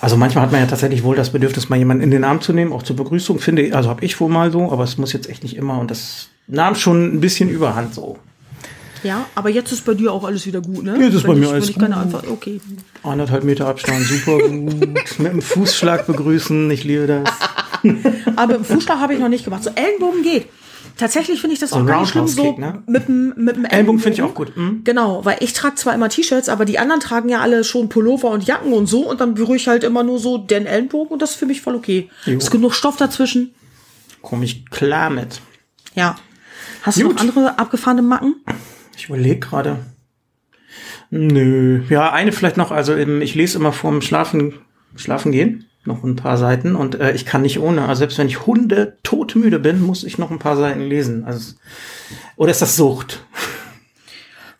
Also manchmal hat man ja tatsächlich wohl das Bedürfnis, mal jemanden in den Arm zu nehmen, auch zur Begrüßung, finde ich. Also habe ich wohl mal so, aber es muss jetzt echt nicht immer. Und das nahm schon ein bisschen überhand so. ja, aber jetzt ist bei dir auch alles wieder gut, ne? Jetzt ist wenn bei mir ich, alles ich keine gut. einfach, okay. Anderthalb Meter Abstand, super gut. Mit dem Fußschlag begrüßen, ich liebe das. Aber im Fußschlag habe ich noch nicht gemacht. So Ellenbogen geht. Tatsächlich finde ich das So auch gar nicht schlimm, so ne? mit dem mit dem Ellbogen finde ich auch gut. Hm? Genau, weil ich trage zwar immer T-Shirts, aber die anderen tragen ja alle schon Pullover und Jacken und so und dann berühre ich halt immer nur so den Ellenbogen und das ist für mich voll okay. Jo. Ist genug Stoff dazwischen. Komme ich klar mit. Ja. Hast du Gut. noch andere abgefahrene Macken? Ich überlege gerade. Nö. Ja, eine vielleicht noch. Also ähm, ich lese immer vorm Schlafen, Schlafen gehen noch ein paar Seiten und äh, ich kann nicht ohne. Also selbst wenn ich Hunde todmüde bin, muss ich noch ein paar Seiten lesen. Also oder ist das Sucht?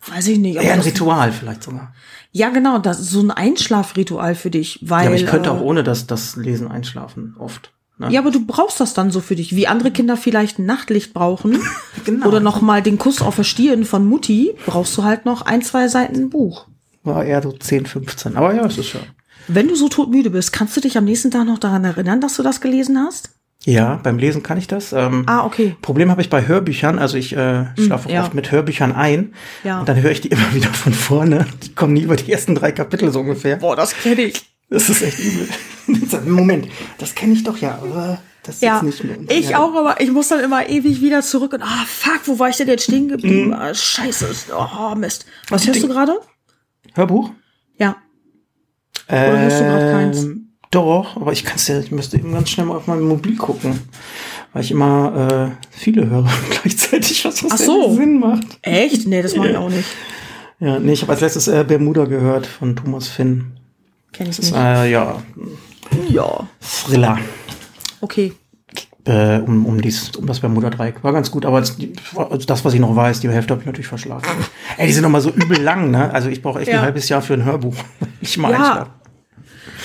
Weiß ich nicht. Eher ein Ritual vielleicht sogar. Ja, genau, das ist so ein Einschlafritual für dich, weil. Ja, aber ich könnte äh, auch ohne das, das Lesen einschlafen, oft. Ne? Ja, aber du brauchst das dann so für dich, wie andere Kinder vielleicht ein Nachtlicht brauchen Genau. oder noch mal den Kuss auf der Stirn von Mutti, brauchst du halt noch ein, zwei Seiten Buch. War eher so 10, 15. Aber ja, es ist ja. Wenn du so todmüde bist, kannst du dich am nächsten Tag noch daran erinnern, dass du das gelesen hast? Ja, beim Lesen kann ich das. Ähm, Ah, okay. Problem habe ich bei Hörbüchern, also ich äh, schlafe ja. oft mit Hörbüchern ein Ja. und dann höre ich die immer wieder von vorne. Die kommen nie über die ersten drei Kapitel so ungefähr. Boah, das kenne ich. Das ist echt übel. Moment, das kenne ich doch ja, aber das ist Ja, jetzt nicht mehr. ich ja. auch, aber ich muss dann immer ewig wieder zurück und ah, fuck, wo war ich denn jetzt stehen geblieben? Ah, scheiße, oh, Mist. Was hörst du gerade? Hörbuch? Ja. Oder hörst du keins? Ähm, Doch, aber ich kann es ja, ich müsste eben ganz schnell mal auf meinem Mobil gucken. Weil ich immer äh, viele höre gleichzeitig, was Ach so. Sinn macht. Echt? Nee, das mache ich auch nicht. Ja, nee, ich habe als letztes äh, Bermuda gehört von Thomas Finn. Kenn ich Das, nicht. äh, ja, Ja. Thriller. Okay. Äh, um, um, dies, um das Bermuda-Dreieck. War ganz gut, aber das, also das, was ich noch weiß, die Hälfte habe ich natürlich verschlafen. Ey, die sind noch mal so übel lang, ne? Also ich brauche echt Ja. ein halbes Jahr für ein Hörbuch. Ich mal Ja.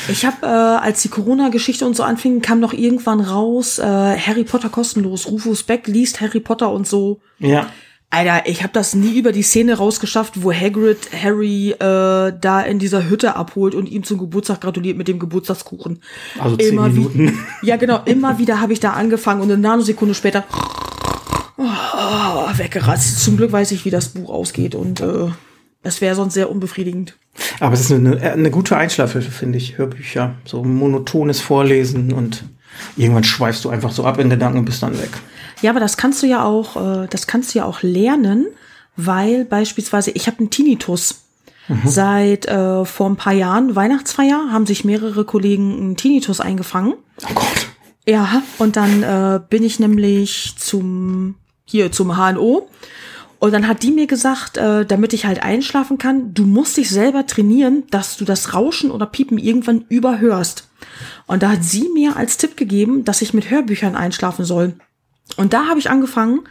Ich habe, äh, als die Corona-Geschichte und so anfing, kam noch irgendwann raus, äh, Harry Potter kostenlos. Rufus Beck liest Harry Potter und so. Ja. Alter, ich habe das nie über die Szene rausgeschafft, wo Hagrid Harry äh, da in dieser Hütte abholt und ihm zum Geburtstag gratuliert mit dem Geburtstagskuchen. Also zehn Immer wie- Minuten. Ja, genau. Immer wieder habe ich da angefangen und eine Nanosekunde später oh, weggeratzt. Zum Glück weiß ich, wie das Buch ausgeht und äh, Es wäre sonst sehr unbefriedigend. Aber es ist eine, eine gute Einschlafhilfe, finde ich, Hörbücher. So monotones Vorlesen und irgendwann schweifst du einfach so ab in Gedanken und bist dann weg. Ja, aber das kannst du ja auch, äh, das kannst du ja auch lernen, weil beispielsweise ich habe einen Tinnitus. Mhm. Seit äh, vor ein paar Jahren, Weihnachtsfeier, haben sich mehrere Kollegen einen Tinnitus eingefangen. Oh Gott. Ja, und dann äh, bin ich nämlich zum hier zum HNO und dann hat die mir gesagt, äh, damit ich halt einschlafen kann, du musst dich selber trainieren, dass du das Rauschen oder Piepen irgendwann überhörst. Und da hat sie mir als Tipp gegeben, dass ich mit Hörbüchern einschlafen soll. Und da habe ich angefangen,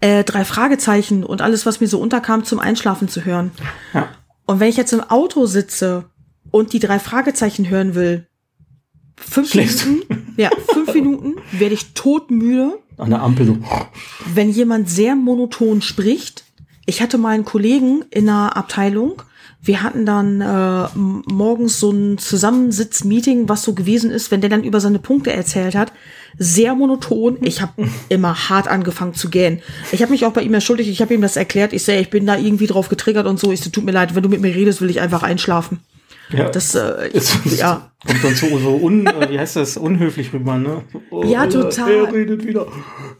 äh, drei Fragezeichen und alles, was mir so unterkam, zum Einschlafen zu hören. Ja. Und wenn ich jetzt im Auto sitze und die drei Fragezeichen hören will, fünf Schläfst. Minuten, ja, fünf Minuten werde ich todmüde. An der Ampel. Wenn jemand sehr monoton spricht, ich hatte mal einen Kollegen in einer Abteilung, wir hatten dann äh, morgens so ein Zusammensitzmeeting, was so gewesen ist, wenn der dann über seine Punkte erzählt hat. Sehr monoton. Ich habe immer hart angefangen zu gähnen. Ich habe mich auch bei ihm entschuldigt. Ich habe ihm das erklärt. Ich sehe, ich bin da irgendwie drauf getriggert und so. Ich so, tut mir leid, wenn du mit mir redest, will ich einfach einschlafen. Ja. Das, äh, Es ja. kommt dann so, so un, äh, wie heißt das, unhöflich rüber, ne? Oh, Ja, äh, total. Er redet wieder.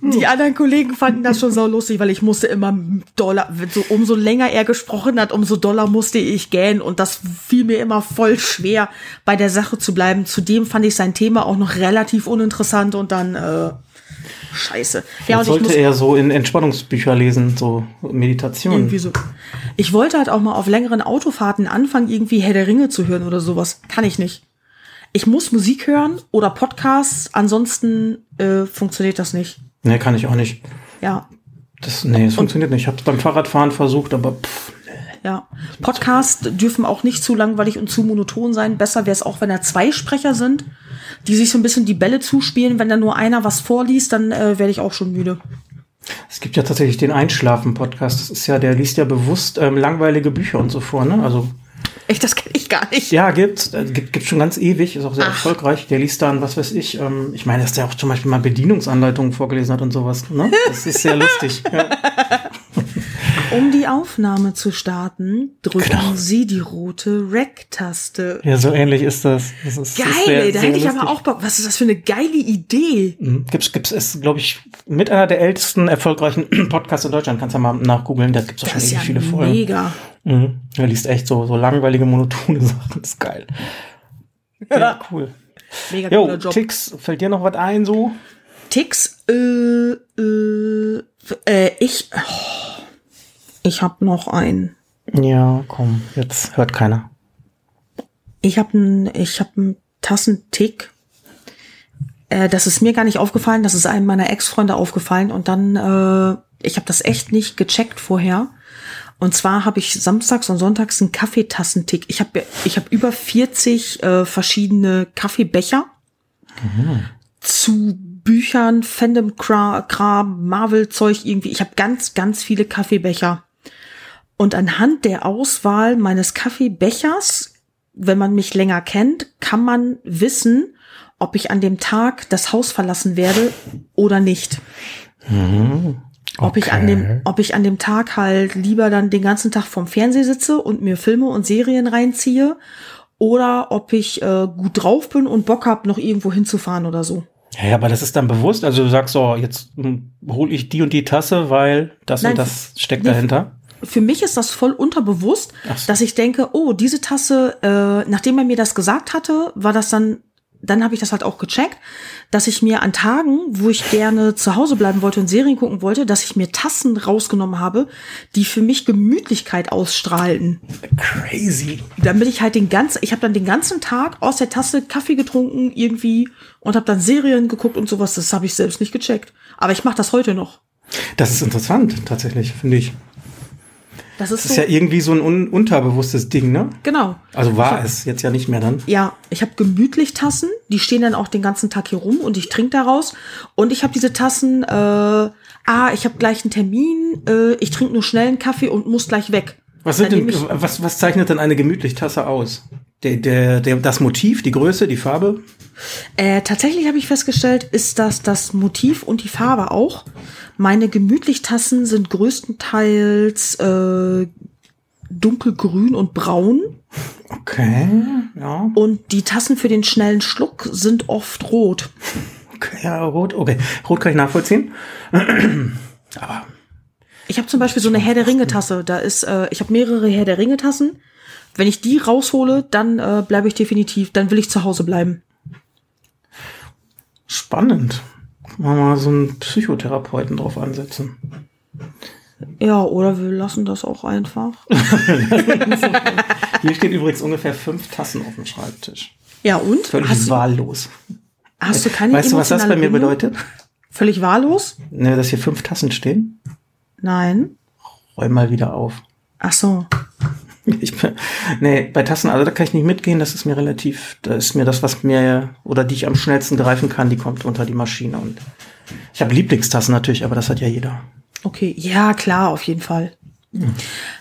Die anderen Kollegen fanden das schon so lustig, weil ich musste immer doller, so, umso länger er gesprochen hat, umso doller musste ich gähnen und das fiel mir immer voll schwer, bei der Sache zu bleiben. Zudem fand ich sein Thema auch noch relativ uninteressant und dann, äh, scheiße. Ja, und ich sollte muss er so in Entspannungsbücher lesen, so Meditation. irgendwie so. Ich wollte halt auch mal auf längeren Autofahrten anfangen, irgendwie Herr der Ringe zu hören oder sowas. Kann ich nicht. Ich muss Musik hören oder Podcasts, ansonsten äh, funktioniert das nicht. Nee, kann ich auch nicht. Ja, Das, nee, es funktioniert nicht. Ich habe es beim Fahrradfahren versucht, aber pff, Ja, Podcasts dürfen auch nicht zu langweilig und zu monoton sein. Besser wäre es auch, wenn da zwei Sprecher sind, die sich so ein bisschen die Bälle zuspielen. Wenn da nur einer was vorliest, dann äh, werde ich auch schon müde. es gibt ja tatsächlich den Einschlafen-Podcast. Das ist ja, der liest ja bewusst ähm, langweilige Bücher und so vor, ne? Also Echt, das kenne ich gar nicht. ja, gibt's, äh, gibt, gibt schon ganz ewig, ist auch sehr erfolgreich. Der liest dann, was weiß ich, ähm, ich meine, dass der auch zum Beispiel mal Bedienungsanleitungen vorgelesen hat und sowas, ne? Das ist sehr lustig. Ja. Um die Aufnahme zu starten, drücken Genau. Sie die rote Rec-Taste. ja, so ähnlich ist das. das ist, Geil, ist sehr- da sehr hätte ich aber auch Bock. Was ist das für eine geile Idee? Mhm. Gibt's, gibt's, ist, glaube ich, mit einer der ältesten erfolgreichen Podcasts in Deutschland. Kannst du mal nachgoogeln. Da gibt's auch schon Das ewig ja viele Folgen. mega. Mhm. Er liest echt so, so langweilige, monotone Sachen. Das ist geil. Ja, cool. Mega cooler Jo, Job. Tix, fällt dir noch was ein so? Ticks, äh, äh, äh, ich, oh, ich habe noch einen. Ja, komm, jetzt hört keiner. Ich habe einen, ich habe einen Tassentick. Äh, das ist mir gar nicht aufgefallen, das ist einem meiner Ex-Freunde aufgefallen und dann, äh, ich habe das echt nicht gecheckt vorher. Und zwar habe ich samstags und sonntags einen Kaffeetassentick. Ich habe ich hab über 40 äh, verschiedene Kaffeebecher zu Büchern, Fandom-Kram, Marvel-Zeug irgendwie. Ich habe ganz, ganz viele Kaffeebecher. Und anhand der Auswahl meines Kaffeebechers, wenn man mich länger kennt, kann man wissen, ob ich an dem Tag das Haus verlassen werde oder nicht. Ob ich an dem, ob ich an dem Tag halt lieber dann den ganzen Tag vorm Fernseher sitze und mir Filme und Serien reinziehe oder ob ich äh, gut drauf bin und Bock hab, noch irgendwo hinzufahren oder so. Ja, aber das ist dann bewusst. Also du sagst so, jetzt hole ich die und die Tasse, weil das Nein, und das steckt dahinter. Für mich ist das voll unterbewusst, so. dass ich denke, oh, diese Tasse, äh, nachdem er mir das gesagt hatte, war das dann, dann habe ich das halt auch gecheckt, dass ich mir an Tagen, wo ich gerne zu Hause bleiben wollte und Serien gucken wollte, dass ich mir Tassen rausgenommen habe, die für mich Gemütlichkeit ausstrahlten. Crazy. damit ich halt den ganzen, ich habe dann den ganzen Tag aus der Tasse Kaffee getrunken irgendwie und habe dann Serien geguckt und sowas. Das habe ich selbst nicht gecheckt. Aber ich mache das heute noch. Das ist interessant, tatsächlich, finde ich. Das ist Das ist so. ja irgendwie so ein un unterbewusstes Ding, ne? genau. Also war es jetzt ja nicht mehr dann. Ja, ich habe gemütlich Tassen, die stehen dann auch den ganzen Tag hier rum und ich trinke daraus. Und ich habe diese Tassen, äh, ah, ich habe gleich einen Termin, äh, ich trinke nur schnell einen Kaffee und muss gleich weg. Was, sind denn, was, was zeichnet denn eine gemütlich Tasse aus? Der, der, der, das Motiv, die Größe, die Farbe? Äh, tatsächlich habe ich festgestellt, ist das das Motiv und die Farbe auch. Meine Gemütlich-Tassen sind größtenteils äh, dunkelgrün und braun. Okay, ja. Und die Tassen für den schnellen Schluck sind oft rot. Okay, ja, rot, okay. Rot kann ich nachvollziehen. Aber Ich habe zum Beispiel so eine Herr der Ringe Tasse. Da ist, äh, ich habe mehrere Herr der Ringe Tassen. Wenn ich die raushole, dann äh, bleibe ich definitiv, dann will ich zu Hause bleiben. Spannend. Mal mal so einen Psychotherapeuten drauf ansetzen. Ja, oder wir lassen das auch einfach. Hier steht übrigens ungefähr fünf Tassen auf dem Schreibtisch. Ja, und? Völlig Hast, wahllos. hast du keine Weißt du, was das bei mir Bindung? bedeutet? Völlig wahllos? Ne, dass hier fünf Tassen stehen. Nein. Räum mal wieder auf. Ach so. Ich bin, nee, bei Tassen, also da kann ich nicht mitgehen, das ist mir relativ, da ist mir das, was mir, oder die ich am schnellsten greifen kann, die kommt unter die Maschine und ich habe Lieblingstassen natürlich, aber das hat ja jeder. Okay, ja, klar, auf jeden Fall.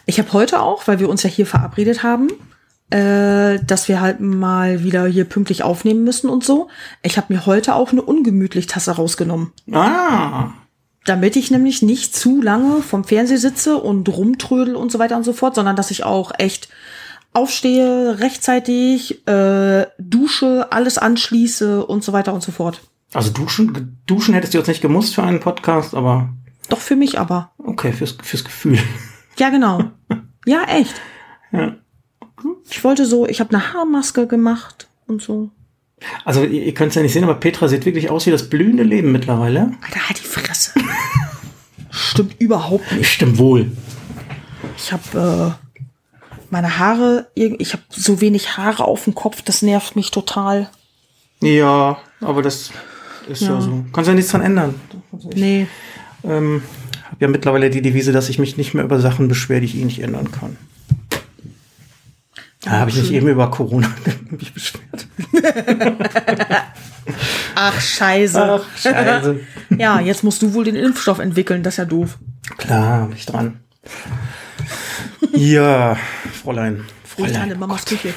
Ich habe heute auch, weil wir uns ja hier verabredet haben, äh, dass wir halt mal wieder hier pünktlich aufnehmen müssen und so. Ich habe mir heute auch eine ungemütlich Tasse rausgenommen. Ah, Damit ich nämlich nicht zu lange vom Fernseher sitze und rumtrödel und so weiter und so fort, sondern dass ich auch echt aufstehe, rechtzeitig, äh, dusche, alles anschließe und so weiter und so fort. also duschen, duschen hättest du jetzt nicht gemusst für einen Podcast, aber Doch für mich aber. okay, fürs, fürs Gefühl. Ja, genau. Ja, echt. Ja. Ich wollte so, ich habe eine Haarmaske gemacht und so. Also ihr, ihr könnt es ja nicht sehen, aber Petra sieht wirklich aus wie das blühende Leben mittlerweile. Alter, halt die Fresse. Stimmt überhaupt nicht. Stimmt wohl. Ich habe äh, meine Haare, ich habe so wenig Haare auf dem Kopf, das nervt mich total. Ja, aber das ist ja, Ja. so. Kannst ja nichts dran ändern. Nee. Ähm, habe ja mittlerweile die Devise, dass ich mich nicht mehr über Sachen beschwere, die ich eh nicht ändern kann. Da habe ich mich eben über Corona mich beschwert. Ach, scheiße. scheiße. Ja, jetzt musst du wohl den Impfstoff entwickeln, das ist ja doof. Klar, bin ich dran. Ja, Fräulein. Fräulein. in Mamas Küche.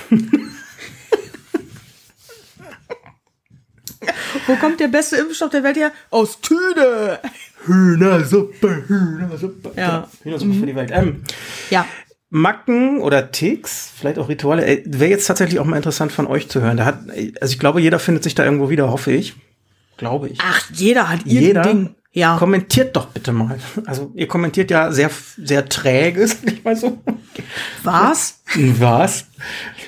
Wo kommt der beste Impfstoff der Welt her? Aus Tüde. Hühnersuppe, Hühnersuppe. Ja. Hühnersuppe für die Welt. Ähm, Ja. Macken oder Ticks, vielleicht auch Rituale, äh, wäre jetzt tatsächlich auch mal interessant von euch zu hören. Da hat, also ich glaube, jeder findet sich da irgendwo wieder, hoffe ich. Glaube ich. Ach, jeder hat Jeder? Ding. Ja. Kommentiert doch bitte mal. Also ihr kommentiert ja sehr, sehr träge, sag ich mal so. Was? Was?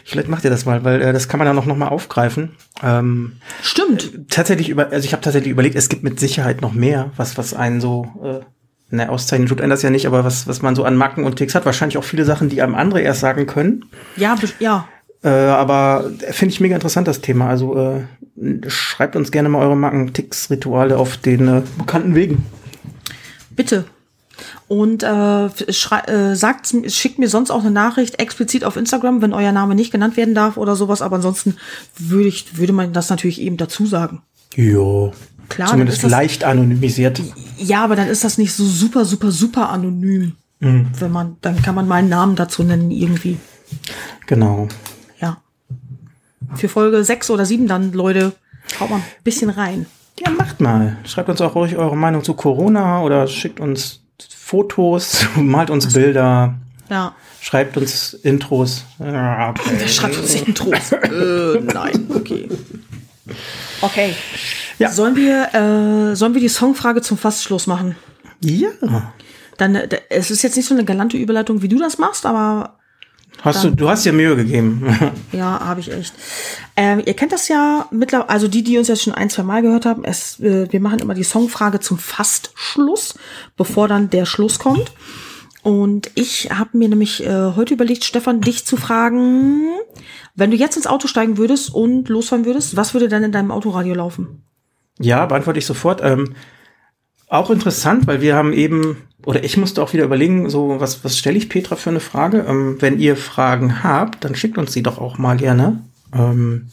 Vielleicht macht ihr das mal, weil äh, das kann man dann noch, noch mal aufgreifen. Ähm, Stimmt. tatsächlich über, also ich habe tatsächlich überlegt, es gibt mit Sicherheit noch mehr, was was einen so äh, ne, auszeichnen tut einen das ja nicht, aber was was man so an Macken und Ticks hat, wahrscheinlich auch viele Sachen, die einem andere erst sagen können. Ja, ja. Äh, aber finde ich mega interessant das Thema. Also äh, schreibt uns gerne mal eure Macken, Ticks, Rituale auf den äh, bekannten Wegen. Bitte. Und äh, äh, sagt, schickt mir sonst auch eine Nachricht explizit auf Instagram, wenn euer Name nicht genannt werden darf oder sowas. Aber ansonsten würde ich, würde man das natürlich eben dazu sagen. Jo. Klar, Zumindest das- leicht anonymisiert. Ja, aber dann ist das nicht so super, super, super anonym. Wenn man, dann kann man mal einen Namen dazu nennen irgendwie. Genau. Ja. Für Folge 6 oder 7 dann, Leute, haut mal ein bisschen rein. Ja, macht mal. Schreibt uns auch ruhig eure Meinung zu Corona oder schickt uns Fotos, malt uns Bilder, Ja. schreibt uns Intros. Ja, okay. Schreibt uns Intros? äh, nein, okay. Okay. Ja. Sollen wir, äh, sollen wir die Songfrage zum Fastschluss machen? Ja. Dann, äh, es ist jetzt nicht so eine galante Überleitung, wie du das machst, aber Hast du, du hast dir Mühe gegeben. ja, habe ich echt. Ähm, ihr kennt das ja mittlerweile, also die, die uns jetzt schon ein, zwei Mal gehört haben, es, äh, wir machen immer die Songfrage zum Fastschluss, bevor dann der Schluss kommt. Und ich habe mir nämlich äh, heute überlegt, Stefan, dich zu fragen, wenn du jetzt ins Auto steigen würdest und losfahren würdest, was würde dann in deinem Autoradio laufen? Ja, beantworte ich sofort. Ähm, auch interessant, weil wir haben eben, oder ich musste auch wieder überlegen, so, was, was stelle ich Petra für eine Frage? Ähm, wenn ihr Fragen habt, dann schickt uns die doch auch mal gerne. Ähm,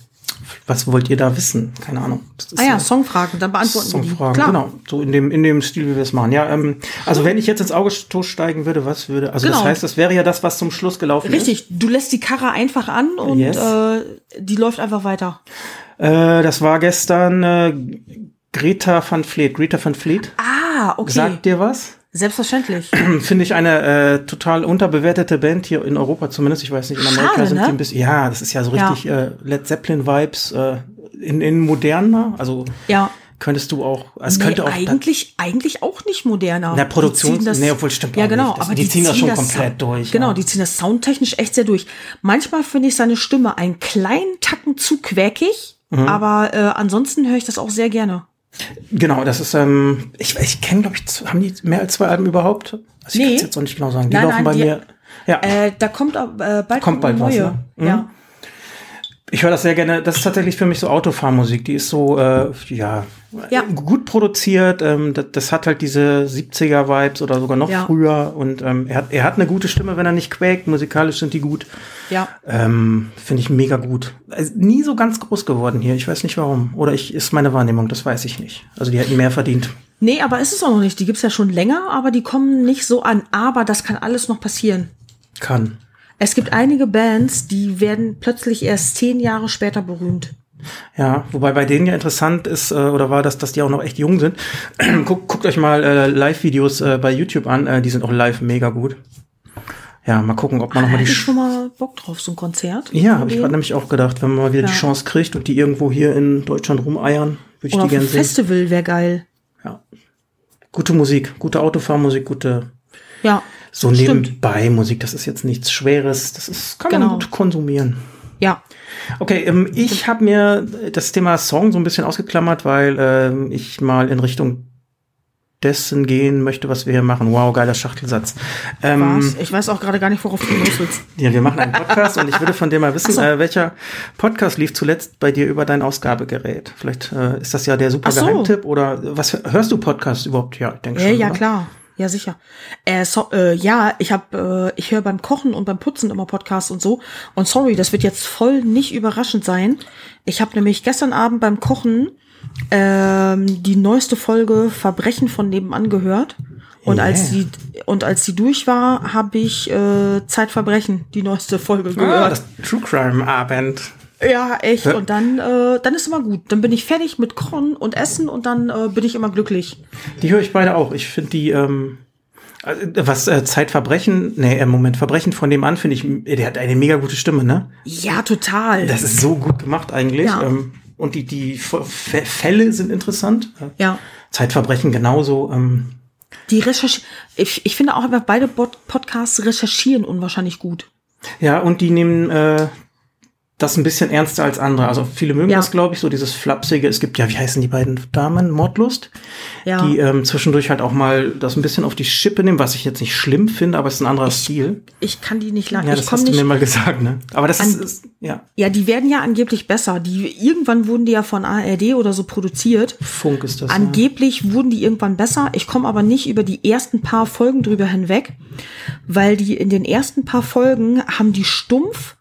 was wollt ihr da wissen? Keine Ahnung. Ist Ah ja, Songfragen, dann beantworten wir die. Songfragen, Klar. genau. So in dem, in dem Stil, wie wir es machen. Ja, ähm, also wenn ich jetzt ins Auto steigen würde, was würde, also Genau. das heißt, das wäre ja das, was zum Schluss gelaufen Richtig, du lässt die Karre einfach an und Yes. äh, die läuft einfach weiter. ist. Äh, das war gestern äh, Greta van Fleet. Greta van Fleet. Ah, okay. Sagt dir was? Selbstverständlich. Finde ich eine äh, total unterbewertete Band hier in Europa zumindest. Ich weiß nicht, in Amerika Schade, sind ne? die ein bisschen. Ja, das ist ja so Ja. richtig Äh, Led Zeppelin-Vibes äh, in, in moderner. Also Ja. könntest du auch. Es Nee, könnte auch. eigentlich, eigentlich auch nicht moderner. Na, Die ziehen das- nee, obwohl stimmt Ja, auch genau. Das- aber die ziehen das schon komplett Sound- durch, Genau, ja. die ziehen das soundtechnisch echt sehr durch. Manchmal finde ich seine Stimme einen kleinen Tacken zu quäkig, Mhm. aber äh, ansonsten höre ich das auch sehr gerne. Genau, das ist, ähm, ich, ich kenne, glaube ich, haben die mehr als zwei Alben überhaupt? Also ich Nee. kann es jetzt auch nicht genau sagen. Die Nein, laufen nein, bei die- mir. Ja, Äh, da kommt äh, bald Kommt bald eine was, neue. ne? Mhm. Ja. Ich höre das sehr gerne. Das ist tatsächlich für mich so Autofahrmusik. Die ist so, äh, ja, Ja. gut produziert. Ähm, das, das hat halt diese 70er-Vibes oder sogar noch Ja. früher. Und ähm, er, hat, er hat eine gute Stimme, wenn er nicht quäkt. Musikalisch sind die gut. ja. Ähm, Finde ich mega gut. Also, nie so ganz groß geworden hier. Ich weiß nicht warum. Oder ich ist meine Wahrnehmung, das weiß ich nicht. Also die hätten mehr verdient. Nee, aber ist es auch noch nicht. Die gibt's ja schon länger, aber die kommen nicht so an. Aber das kann alles noch passieren. Kann. Es gibt einige Bands, die werden plötzlich erst zehn Jahre später berühmt. Ja, wobei bei denen ja interessant ist, äh, oder war das, dass die auch noch echt jung sind. guckt, guckt euch mal äh, Live-Videos äh, bei YouTube an, äh, die sind auch live mega gut. Ja, mal gucken, ob man noch mal Hätte die ich Sch schon mal Bock drauf, so ein Konzert. Ja, habe ich gerade nämlich auch gedacht, wenn man mal wieder die Ja. Chance kriegt und die irgendwo hier in Deutschland rumeiern, würde ich Oder die gerne sehen. Festival wäre geil. Ja. Gute Musik, gute Autofahrmusik, gute Ja. So stimmt. nebenbei Musik. Das ist jetzt nichts Schweres, das ist kann man Genau. gut konsumieren. Ja. Okay, ähm, ich habe mir das Thema Song so ein bisschen ausgeklammert, weil ähm, ich mal in Richtung dessen gehen möchte, was wir hier machen. Wow, geiler Schachtelsatz. Ähm, Was? Ich weiß auch gerade gar nicht, worauf du hinaus willst. ja, wir machen einen Podcast und ich würde von dir mal wissen, so. äh, welcher Podcast lief zuletzt bei dir über dein Ausgabegerät? Vielleicht äh, ist das ja der super so. Geheimtipp oder was hörst du Podcasts überhaupt? Ja, ich denke Ja, schon. ja, oder? klar. Ja, sicher. Äh, so, äh, ja, ich habe, äh, ich höre beim Kochen und beim Putzen immer Podcasts und so. Und sorry, das wird jetzt voll nicht überraschend sein. Ich habe nämlich gestern Abend beim Kochen ähm, die neueste Folge Verbrechen von nebenan gehört. Und Yeah. als die und als die durch war, habe ich äh, Zeitverbrechen die neueste Folge Ah, gehört. das True Crime Abend. Ja, echt. Ja. Und dann, äh, dann ist immer gut. Dann bin ich fertig mit Kochen und Essen und dann äh, bin ich immer glücklich. Die höre ich beide auch. Ich finde die, ähm, also, was äh, Zeitverbrechen, nee, äh, Moment, Verbrechen von dem an, finde ich, der hat eine mega gute Stimme, ne? Ja, total. Das ist so gut gemacht eigentlich. Ja. Ähm, und die, die Fälle sind interessant. Äh, ja. Zeitverbrechen genauso. Ähm, Die Recherche, ich, ich finde auch einfach beide Pod Podcasts recherchieren unwahrscheinlich gut. ja, und die nehmen äh, das ein bisschen ernster als andere. Also viele mögen Ja. das, glaube ich, so dieses flapsige. Es gibt ja, wie heißen die beiden Damen? Mordlust. Ja. Die ähm, zwischendurch halt auch mal das ein bisschen auf die Schippe nehmen, was ich jetzt nicht schlimm finde, aber es ist ein anderer Stil. Ich kann die nicht lang. Ja, ich das hast du mir mal gesagt, ne? Aber das ist, An- ist, ja, Ja, die werden ja angeblich besser. Die irgendwann wurden die ja von ARD oder so produziert. Funk ist das. ja. Angeblich wurden die irgendwann besser. Ich komme aber nicht über die ersten paar Folgen drüber hinweg, weil die in den ersten paar Folgen haben die stumpf.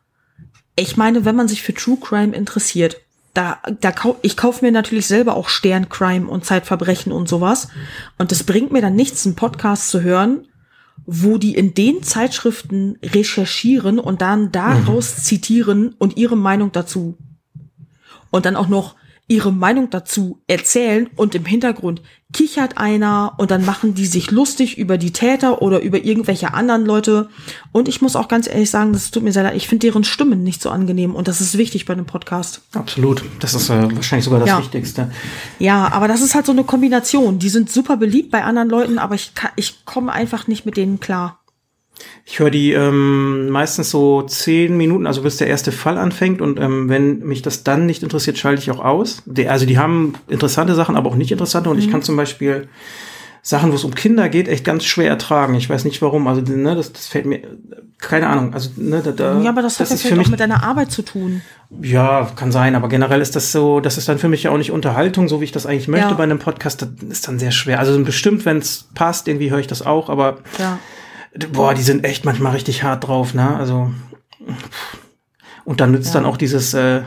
Ich meine, wenn man sich für True Crime interessiert, da, da kau ich kaufe mir natürlich selber auch Sterncrime und Zeitverbrechen und sowas. Und es bringt mir dann nichts, einen Podcast zu hören, wo die in den Zeitschriften recherchieren und dann daraus zitieren und ihre Meinung dazu und dann auch noch ihre Meinung dazu erzählen und im Hintergrund kichert einer und dann machen die sich lustig über die Täter oder über irgendwelche anderen Leute. Und ich muss auch ganz ehrlich sagen, das tut mir sehr leid, ich finde deren Stimmen nicht so angenehm und das ist wichtig bei einem Podcast. Absolut. Das ist äh, wahrscheinlich sogar das Ja. Wichtigste. Ja, aber das ist halt so eine Kombination. Die sind super beliebt bei anderen Leuten, aber ich, kann- ich komme einfach nicht mit denen klar. Ich höre die ähm, meistens so zehn Minuten, also bis der erste Fall anfängt. Und ähm, wenn mich das dann nicht interessiert, schalte ich auch aus. Die, also die haben interessante Sachen, aber auch nicht interessante. Und Mhm. ich kann zum Beispiel Sachen, wo es um Kinder geht, echt ganz schwer ertragen. Ich weiß nicht warum. Also ne, das, das fällt mir, keine Ahnung. Also ne, da, da, Ja, aber das, hat ja vielleicht mich auch mit deiner Arbeit zu tun. Ja, kann sein, aber generell ist das so, das ist dann für mich ja auch nicht Unterhaltung, so wie ich das eigentlich möchte Ja. bei einem Podcast, das ist dann sehr schwer. Also bestimmt, wenn es passt, irgendwie höre ich das auch, aber Ja. Boah, die sind echt manchmal richtig hart drauf, ne? Also und dann nützt dann auch dieses, äh,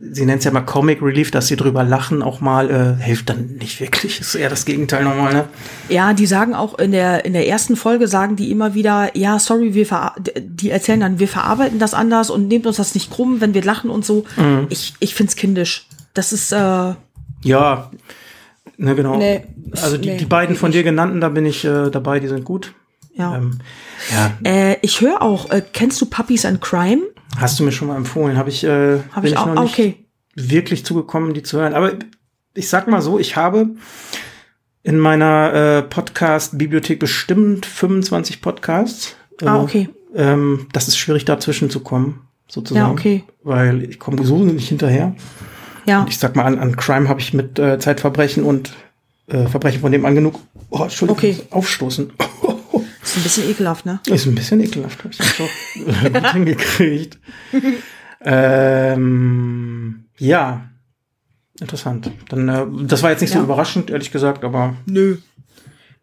sie nennt es ja mal Comic Relief, dass sie drüber lachen, auch mal äh, hilft dann nicht wirklich. Ist eher das Gegenteil nochmal, ne? Ja, die sagen auch in der, in der ersten Folge sagen die immer wieder, ja, sorry, wir ver die erzählen dann, wir verarbeiten das anders und nehmt uns das nicht krumm, wenn wir lachen und so. Ich, ich find's kindisch. Das ist, äh, Ja, Ne, genau. Nee, also die, nee, die beiden von dir genannten, da bin ich äh, dabei, die sind gut. Ja. Ähm, ja, Äh, ich höre auch, äh, kennst du Puppies and Crime? hast du mir schon mal empfohlen, habe ich, äh, Habe bin ich auch. noch nicht Okay. wirklich zugekommen, die zu hören. Aber ich sag mal so, ich habe in meiner äh, Podcast-Bibliothek bestimmt 25 Podcasts. Äh, Ah, okay. Ähm, das ist schwierig, dazwischen zu kommen, sozusagen. Ja, okay. Weil ich komme so nicht hinterher. Ja. Und ich sag mal, an, an Crime habe ich mit äh, Zeitverbrechen und äh, Verbrechen von dem an genug. Oh, Entschuldigung, Okay. aufstoßen. Ist ein bisschen ekelhaft, ne? Ist ein bisschen ekelhaft, habe ich jetzt auch gut hingekriegt. ähm, ja, interessant. Dann, äh, das war jetzt nicht so Ja. überraschend, ehrlich gesagt, aber Nö.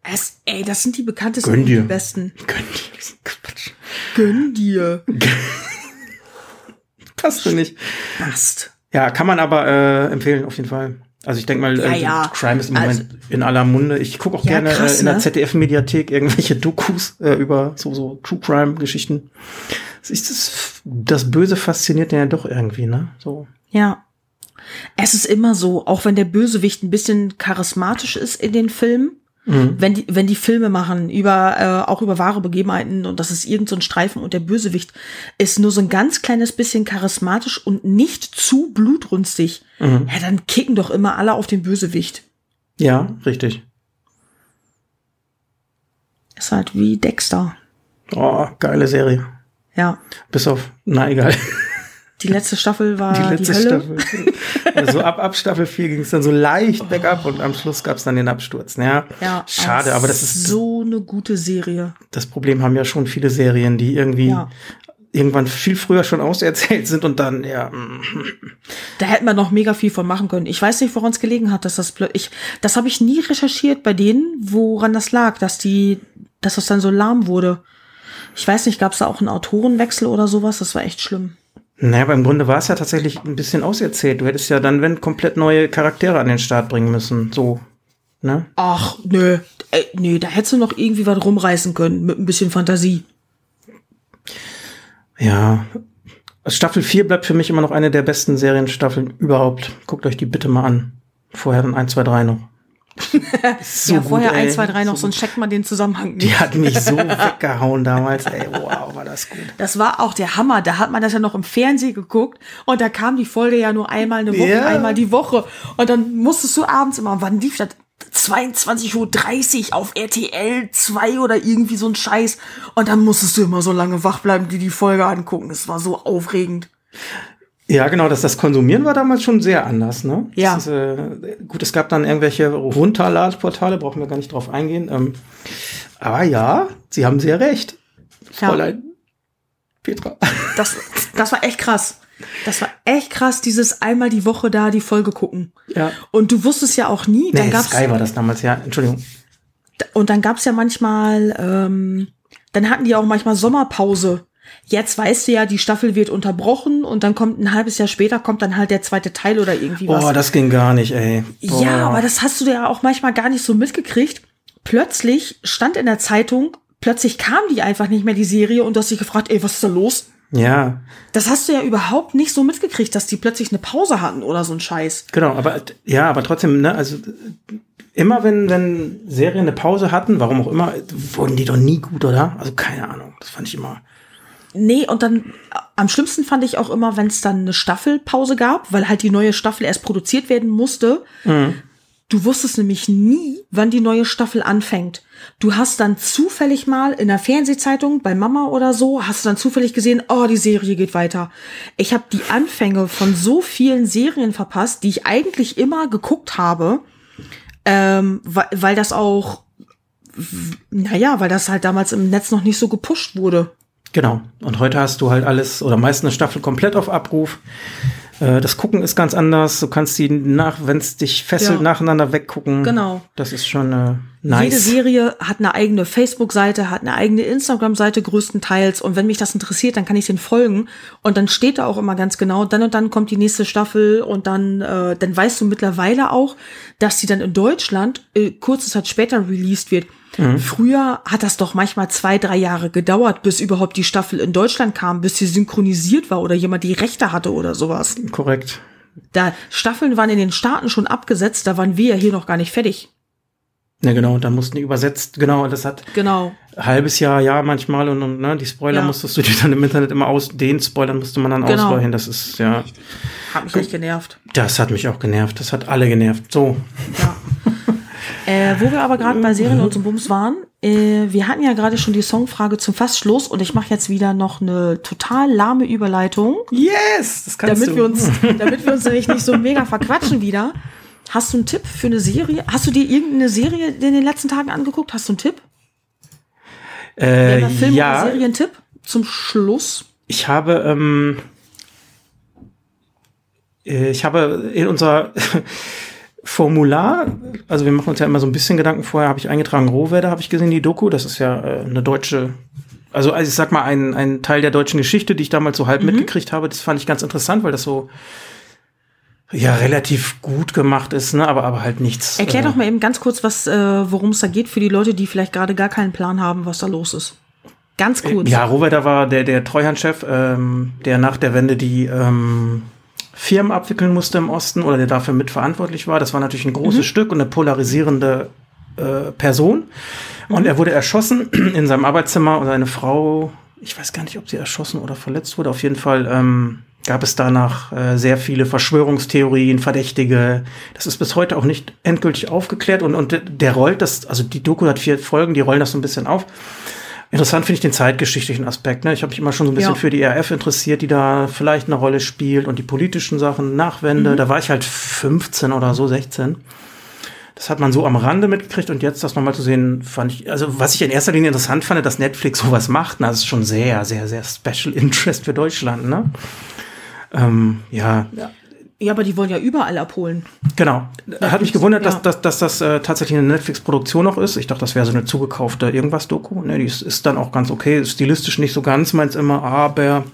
Es, ey, das sind die bekanntesten Gönn und dir. die besten. gönn dir Quatsch. Gönn dir. Passt du nicht. Passt. Ja, kann man aber äh, empfehlen, auf jeden Fall. Also ich denke mal, Ja, äh, ja. Crime ist im Also- Moment in aller Munde. Ich gucke auch Ja, gerne krass, äh, in der ne? ZDF-Mediathek irgendwelche Dokus äh, über so, so True Crime-Geschichten. Das, ist das, das Böse fasziniert den ja doch irgendwie, ne? So. Ja. Es ist immer so, auch wenn der Bösewicht ein bisschen charismatisch ist in den Filmen, Mhm. wenn die, wenn die Filme machen, über, äh, auch über wahre Begebenheiten und das ist irgend so ein Streifen und der Bösewicht ist nur so ein ganz kleines bisschen charismatisch und nicht zu blutrünstig, Mhm. ja, dann kicken doch immer alle auf den Bösewicht. Ja, richtig. Ist halt wie Dexter. Oh, geile Serie. Ja. Bis auf, na egal, Die letzte Staffel war die die, letzte Hölle. Staffel. Also ab, ab Staffel 4 ging es dann so leicht bergab und am Schluss gab es dann den Absturz. Ja, Ja, schade, aber das ist so eine gute Serie. das Problem haben ja schon viele Serien, die irgendwie Ja. irgendwann viel früher schon auserzählt sind und dann, ja, mm, Da hätten wir noch mega viel von machen können. Ich weiß nicht, woran es gelegen hat, dass das plö- ich das habe ich nie recherchiert bei denen, woran das lag, dass die dass das dann so lahm wurde. Ich weiß nicht, gab es da auch einen Autorenwechsel oder sowas? Das war echt schlimm. Naja, aber im Grunde war es ja tatsächlich ein bisschen auserzählt. Du hättest ja dann, wenn, komplett neue Charaktere an den Start bringen müssen. So, ne? Ach, nö. Ey, nee, da hättest du noch irgendwie was rumreißen können mit ein bisschen Fantasie. Ja. Staffel 4 bleibt für mich immer noch eine der besten Serienstaffeln überhaupt. Guckt euch die bitte mal an. Vorher dann 1, 2, 3 noch. So ja, vorher gut, ey. 1, 2, 3 noch, So sonst checkt man den Zusammenhang nicht. Die hat mich so weggehauen damals. Ey, wow, war das gut. Das war auch der Hammer. Da hat man das ja noch im Fernsehen geguckt und da kam die Folge ja nur einmal eine Woche, Ja. einmal die Woche. Und dann musstest du abends immer, wann lief das? 22.30 Uhr auf RTL 2 oder irgendwie so ein Scheiß. Und dann musstest du immer so lange wach bleiben, die die Folge angucken. Es war so aufregend. Ja, genau, dass das Konsumieren war damals schon sehr anders, ne? Ja. Das ist, äh, gut, es gab dann irgendwelche Runterladportale, brauchen wir gar nicht drauf eingehen. Ähm, aber ja, Sie haben sehr recht. Ja. Fräulein Petra. Das, das war echt krass. Das war echt krass, dieses einmal die Woche da die Folge gucken. Ja. Und du wusstest ja auch nie, dann Nee, gab's Sky war das damals, ja. Entschuldigung. Und dann gab's ja manchmal, ähm, dann hatten die auch manchmal Sommerpause. Jetzt weißt du ja, die Staffel wird unterbrochen und dann kommt ein halbes Jahr später kommt dann halt der zweite Teil oder irgendwie was. Boah, das ging gar nicht, ey. Boah. ja, aber das hast du ja auch manchmal gar nicht so mitgekriegt. Plötzlich stand in der Zeitung, plötzlich kam die einfach nicht mehr, die Serie, und du hast dich gefragt, ey, was ist da los? Ja, Das hast du ja überhaupt nicht so mitgekriegt, dass die plötzlich eine Pause hatten oder so ein Scheiß. genau, aber ja, aber trotzdem, ne, also immer wenn, wenn Serien eine Pause hatten, warum auch immer, wurden die doch nie gut, oder? Also keine Ahnung, das fand ich immer. Nee, und dann am schlimmsten fand ich auch immer, wenn es dann eine Staffelpause gab, weil halt die neue Staffel erst produziert werden musste. Du wusstest nämlich nie, wann die neue Staffel anfängt. Du hast dann zufällig mal in der Fernsehzeitung bei Mama oder so, hast du dann zufällig gesehen, oh, die Serie geht weiter. Ich habe die Anfänge von so vielen Serien verpasst, die ich eigentlich immer geguckt habe, ähm, weil, weil das auch, naja, weil das halt damals im Netz noch nicht so gepusht wurde. Genau. Und heute hast du halt alles oder meist eine Staffel komplett auf Abruf. Äh, Das Gucken ist ganz anders. Du kannst die nach, wenn es dich fesselt, Ja. nacheinander weggucken. Genau. Das ist schon äh, nice. Jede Serie hat eine eigene Facebook-Seite, hat eine eigene Instagram-Seite größtenteils. Und wenn mich das interessiert, dann kann ich den folgen. Und dann steht da auch immer ganz genau, dann und dann kommt die nächste Staffel. Und dann, äh, dann weißt du mittlerweile auch, dass die dann in Deutschland äh, kurze Zeit später released wird. Früher hat das doch manchmal zwei, drei Jahre gedauert, bis überhaupt die Staffel in Deutschland kam, bis sie synchronisiert war oder jemand die Rechte hatte oder sowas. Korrekt. Da Staffeln waren in den Staaten schon abgesetzt, da waren wir ja hier noch gar nicht fertig. Ja, genau, da mussten die übersetzt, genau, das hat Genau. ein halbes Jahr, ja, manchmal und, und ne, die Spoiler Ja. musstest du dir dann im Internet immer aus, den Spoilern musste man dann Genau. ausweichen, das ist, ja, Hat mich echt genervt. das hat mich auch genervt, das hat alle genervt, so. Ja. Äh, wo wir aber gerade bei Serien und so Bums waren, äh, wir hatten ja gerade schon die Songfrage zum Fastschluss und ich mache jetzt wieder noch eine total lahme Überleitung, Yes, das kannst damit du. wir uns, damit wir uns nämlich nicht so mega verquatschen wieder. Hast du einen Tipp für eine Serie? Hast du dir irgendeine Serie in den letzten Tagen angeguckt? Hast du einen Tipp? äh, Oder Film ja, oder Serientipp zum Schluss? ich habe, ähm, äh, ich habe in unser Formular, also wir machen uns ja immer so ein bisschen Gedanken vorher, habe ich eingetragen, Rohwedder habe ich gesehen, die Doku, das ist ja äh, eine deutsche, also, also ich sag mal, ein, ein Teil der deutschen Geschichte, die ich damals so halb Mhm. mitgekriegt habe, das fand ich ganz interessant, weil das so ja relativ gut gemacht ist, ne, aber, aber halt nichts. Erklär äh, doch mal eben ganz kurz, was, äh, worum es da geht für die Leute, die vielleicht gerade gar keinen Plan haben, was da los ist. Ganz kurz. Ja, Rohwedder war der, der Treuhandchef, ähm, der nach der Wende die ähm, Firmen abwickeln musste im Osten oder der dafür mitverantwortlich war. Das war natürlich ein großes Stück und eine polarisierende äh, Person. Und er wurde erschossen in seinem Arbeitszimmer und seine Frau, ich weiß gar nicht, ob sie erschossen oder verletzt wurde. Auf jeden Fall ähm, gab es danach äh, sehr viele Verschwörungstheorien, Verdächtige. Das ist bis heute auch nicht endgültig aufgeklärt und, und der rollt das, also die Doku hat vier Folgen, die rollen das so ein bisschen auf. Interessant finde ich den zeitgeschichtlichen Aspekt. Ne? Ich habe mich immer schon so ein bisschen Ja. für die RF interessiert, die da vielleicht eine Rolle spielt und die politischen Sachen, Nachwende. Da war ich halt 15 oder so, 16. Das hat man so am Rande mitgekriegt und jetzt das nochmal zu sehen, fand ich, also was ich in erster Linie interessant fand, dass Netflix sowas macht, na, das ist schon sehr, sehr, sehr Special Interest für Deutschland, ne? Ähm, ja, Ja, aber die wollen ja überall abholen. Genau. Hat mich gewundert, dass, ja. dass, dass das äh, tatsächlich eine Netflix-Produktion noch ist. Ich dachte, das wäre so eine zugekaufte irgendwas-Doku. Ne, die ist, ist dann auch ganz okay. Stilistisch nicht so ganz meins immer, aber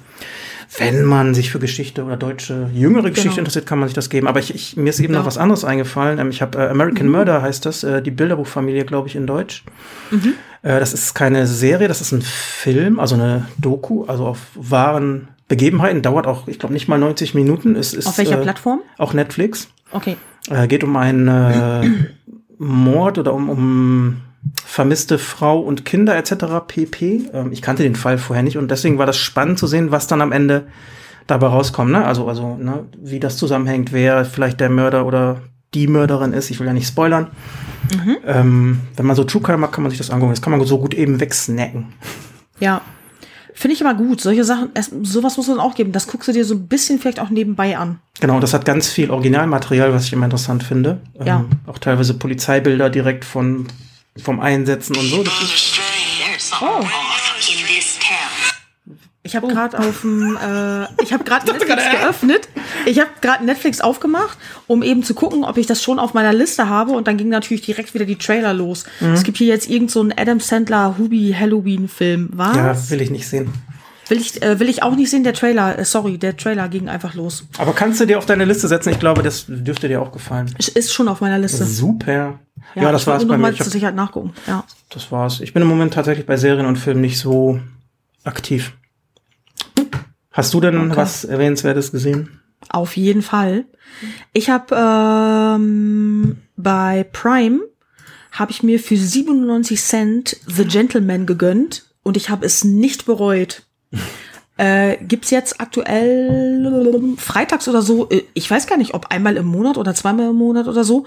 wenn man sich für Geschichte oder deutsche jüngere Geschichte Genau. interessiert, kann man sich das geben. Aber ich, ich, mir ist eben Ja. noch was anderes eingefallen. Ich habe äh, American Murder heißt das, äh, die Bilderbuchfamilie, glaube ich, in Deutsch. Äh, das ist keine Serie, das ist ein Film, also eine Doku, also auf wahren Begebenheiten. Dauert auch, ich glaube, nicht mal 90 Minuten. Es ist, Auf welcher äh, Plattform? Auch Netflix. Okay. Äh, geht um einen äh, Mord oder um, um vermisste Frau und Kinder etc. pp. Ähm, ich kannte den Fall vorher nicht und deswegen war das spannend zu sehen, was dann am Ende dabei rauskommt. Ne? Also, also ne? wie das zusammenhängt, wer vielleicht der Mörder oder die Mörderin ist. Ich will ja nicht spoilern. Ähm, wenn man so True Crime mag, kann man sich das angucken. Das kann man so gut eben wegsnacken. Ja. Finde ich aber gut. Solche Sachen, es, sowas muss es auch geben. Das guckst du dir so ein bisschen vielleicht auch nebenbei an. Genau, das hat ganz viel Originalmaterial, was ich immer interessant finde. Ja. Ähm, auch teilweise Polizeibilder direkt von, vom Einsetzen und so. Oh. Ich habe gerade auf dem, äh, ich habe gerade Netflix geöffnet. Ich habe gerade Netflix aufgemacht, um eben zu gucken, ob ich das schon auf meiner Liste habe. Und dann ging natürlich direkt wieder die Trailer los. Mhm. Es gibt hier jetzt irgend so einen Adam Sandler Hubi Halloween Film. Was? ja, will ich nicht sehen. Will ich, äh, will ich auch nicht sehen. Der Trailer, äh, sorry, der Trailer ging einfach los. Aber kannst du dir auf deine Liste setzen? Ich glaube, das dürfte dir auch gefallen. Ist- Ist schon auf meiner Liste. Super. Ja, das wollte war's nur bei mir. Ich zur Sicherheit nachgucken. Ja. das war's. Ich bin im Moment tatsächlich bei Serien und Filmen nicht so aktiv. Hast du denn Okay. was Erwähnenswertes gesehen? Auf jeden Fall. Ich habe ähm, bei Prime habe ich mir für 97 Cent The Gentleman gegönnt und ich habe es nicht bereut. äh, gibt's jetzt aktuell freitags oder so, äh, ich weiß gar nicht, ob einmal im Monat oder zweimal im Monat oder so,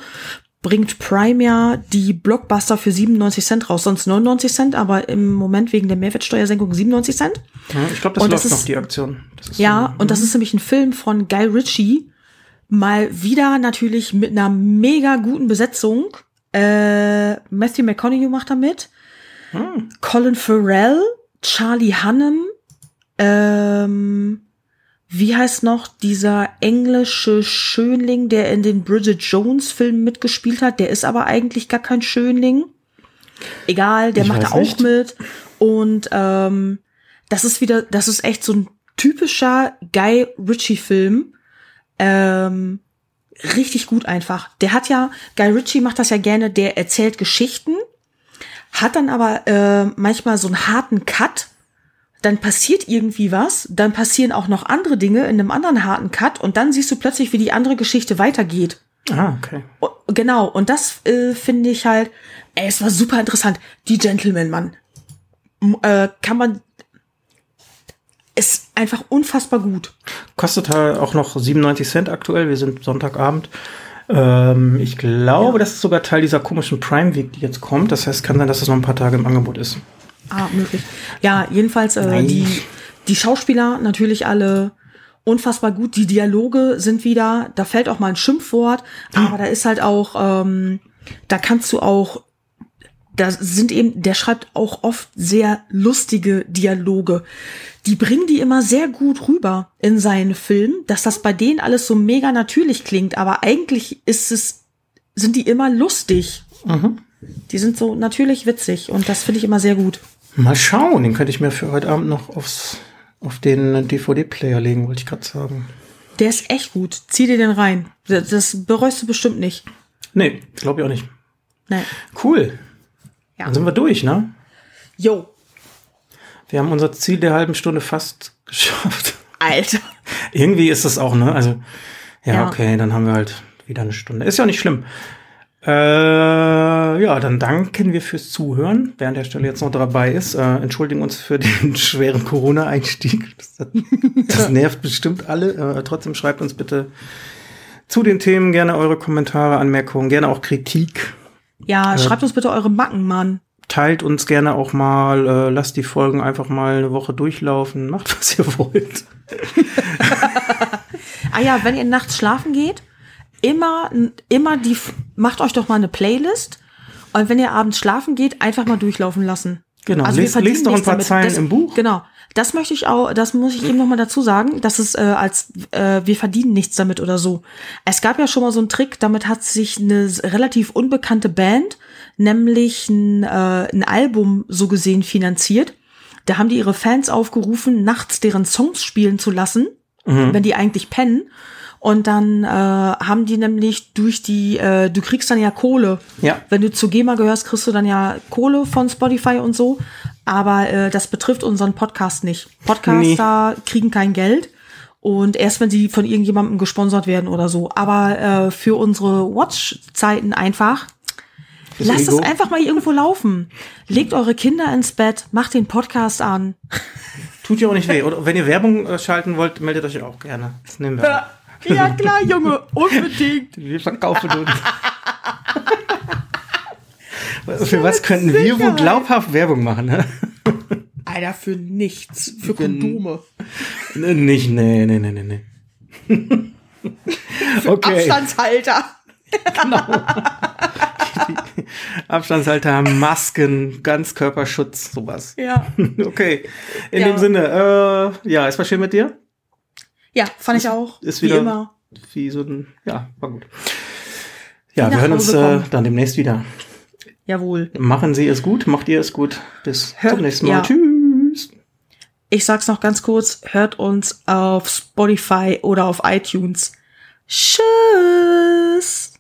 bringt Prime ja die Blockbuster für 97 Cent raus, sonst 99 Cent, aber im Moment wegen der Mehrwertsteuersenkung 97 Cent. Ich glaube, das Und läuft das noch, ist- die Aktion. Ja, und das ist nämlich ein Film von Guy Ritchie. Mal wieder natürlich mit einer mega guten Besetzung. Äh, Matthew McConaughey macht da mit. Colin Farrell, Charlie Hunnam, ähm, wie heißt noch dieser englische Schönling, der in den Bridget Jones Filmen mitgespielt hat? Der ist aber eigentlich gar kein Schönling. Egal, der Ich macht da auch nicht. mit. Und ähm, das ist wieder, das ist echt so ein typischer Guy Ritchie-Film. Ähm, richtig gut einfach. Der hat ja, Guy Ritchie macht das ja gerne, der erzählt Geschichten, hat dann aber äh, manchmal so einen harten Cut. Dann passiert irgendwie was, dann passieren auch noch andere Dinge in einem anderen harten Cut und dann siehst du plötzlich, wie die andere Geschichte weitergeht. Ah, okay. O- Genau, und das äh, finde ich halt, ey, es war super interessant. Die Gentleman, Mann. Äh, kann man, ist einfach unfassbar gut. Kostet halt auch noch 97 Cent aktuell. Wir sind Sonntagabend. Ähm, ich glaube, das ist sogar Teil dieser komischen Prime Week, die jetzt kommt. Das heißt, kann sein, dass es noch ein paar Tage im Angebot ist. Ah, möglich. Ja, jedenfalls äh, die, die Schauspieler natürlich alle unfassbar gut. Die Dialoge sind wieder, da fällt auch mal ein Schimpfwort, aber da ist halt auch, ähm, da kannst du auch, da sind eben, der schreibt auch oft sehr lustige Dialoge. Die bringen die immer sehr gut rüber in seinen Filmen, dass das bei denen alles so mega natürlich klingt, aber eigentlich ist es, sind die immer lustig. Die sind so natürlich witzig und das finde ich immer sehr gut. Mal schauen, den könnte ich mir für heute Abend noch aufs, auf den DVD-Player legen, wollte ich gerade sagen. Der ist echt gut. Zieh dir den rein. Das, das bereust du bestimmt nicht. Nee, glaube ich auch nicht. Nein. Cool. Ja. Dann sind wir durch, ne? Jo. Wir haben unser Ziel der halben Stunde fast geschafft. Alter. Irgendwie ist es auch, ne? Also, ja, Ja. okay, dann haben wir halt wieder eine Stunde. Ist ja auch nicht schlimm. Äh, ja, dann danken wir fürs Zuhören, wer an der Stelle jetzt noch dabei ist. Äh, entschuldigen uns für den schweren Corona-Einstieg. Das, das nervt bestimmt alle. Äh, trotzdem schreibt uns bitte zu den Themen gerne eure Kommentare, Anmerkungen, gerne auch Kritik. Ja, schreibt uns bitte eure Macken, Mann. Teilt uns gerne auch mal, äh, lasst die Folgen einfach mal eine Woche durchlaufen, macht was ihr wollt. Ah ja, wenn ihr nachts schlafen geht, immer, immer die, macht euch doch mal eine Playlist. Und wenn ihr abends schlafen geht, einfach mal durchlaufen lassen. Genau, Also lest, lest doch ein paar damit. Zeilen das, im Buch. Genau. Das möchte ich auch, das muss ich eben noch mal dazu sagen, dass es äh, als äh, wir verdienen nichts damit oder so. Es gab ja schon mal so einen Trick, damit hat sich eine relativ unbekannte Band nämlich ein, äh, ein Album so gesehen finanziert. Da haben die ihre Fans aufgerufen, nachts deren Songs spielen zu lassen, Mhm. wenn die eigentlich pennen. Und dann äh, haben die nämlich durch die, äh, du kriegst dann ja Kohle. Ja. Wenn du zu GEMA gehörst, kriegst du dann ja Kohle von Spotify und so. Aber äh, das betrifft unseren Podcast nicht. Podcaster kriegen kein Geld. Und erst wenn sie von irgendjemandem gesponsert werden oder so. Aber äh, für unsere Watch-Zeiten einfach, Fürs lasst Ego. es einfach mal irgendwo laufen. Legt eure Kinder ins Bett, macht den Podcast an. Tut ja auch nicht weh. Oder wenn ihr Werbung äh, schalten wollt, meldet euch auch gerne. Das nehmen wir. Ja klar, Junge, unbedingt. Wir verkaufen uns. Für was könnten wir wohl glaubhaft Werbung machen? Ne? Alter, für nichts. Für Kondome. Nicht, nee, nee, nee, nee, nee. Okay, Abstandshalter. Abstandshalter, Masken, Ganzkörperschutz, sowas. Ja. Okay, in Ja. dem Sinne, äh, ja, es war schön mit dir. Ja, fand ich auch. Ist Wie wieder immer. wie so ein, ja, war gut. Ja, Wie wir hören uns äh, dann demnächst wieder. Jawohl. Machen Sie es gut, macht ihr es gut. Bis Hör- zum nächsten Mal. ja. Tschüss. Ich sag's noch ganz kurz, hört uns auf Spotify oder auf iTunes. Tschüss.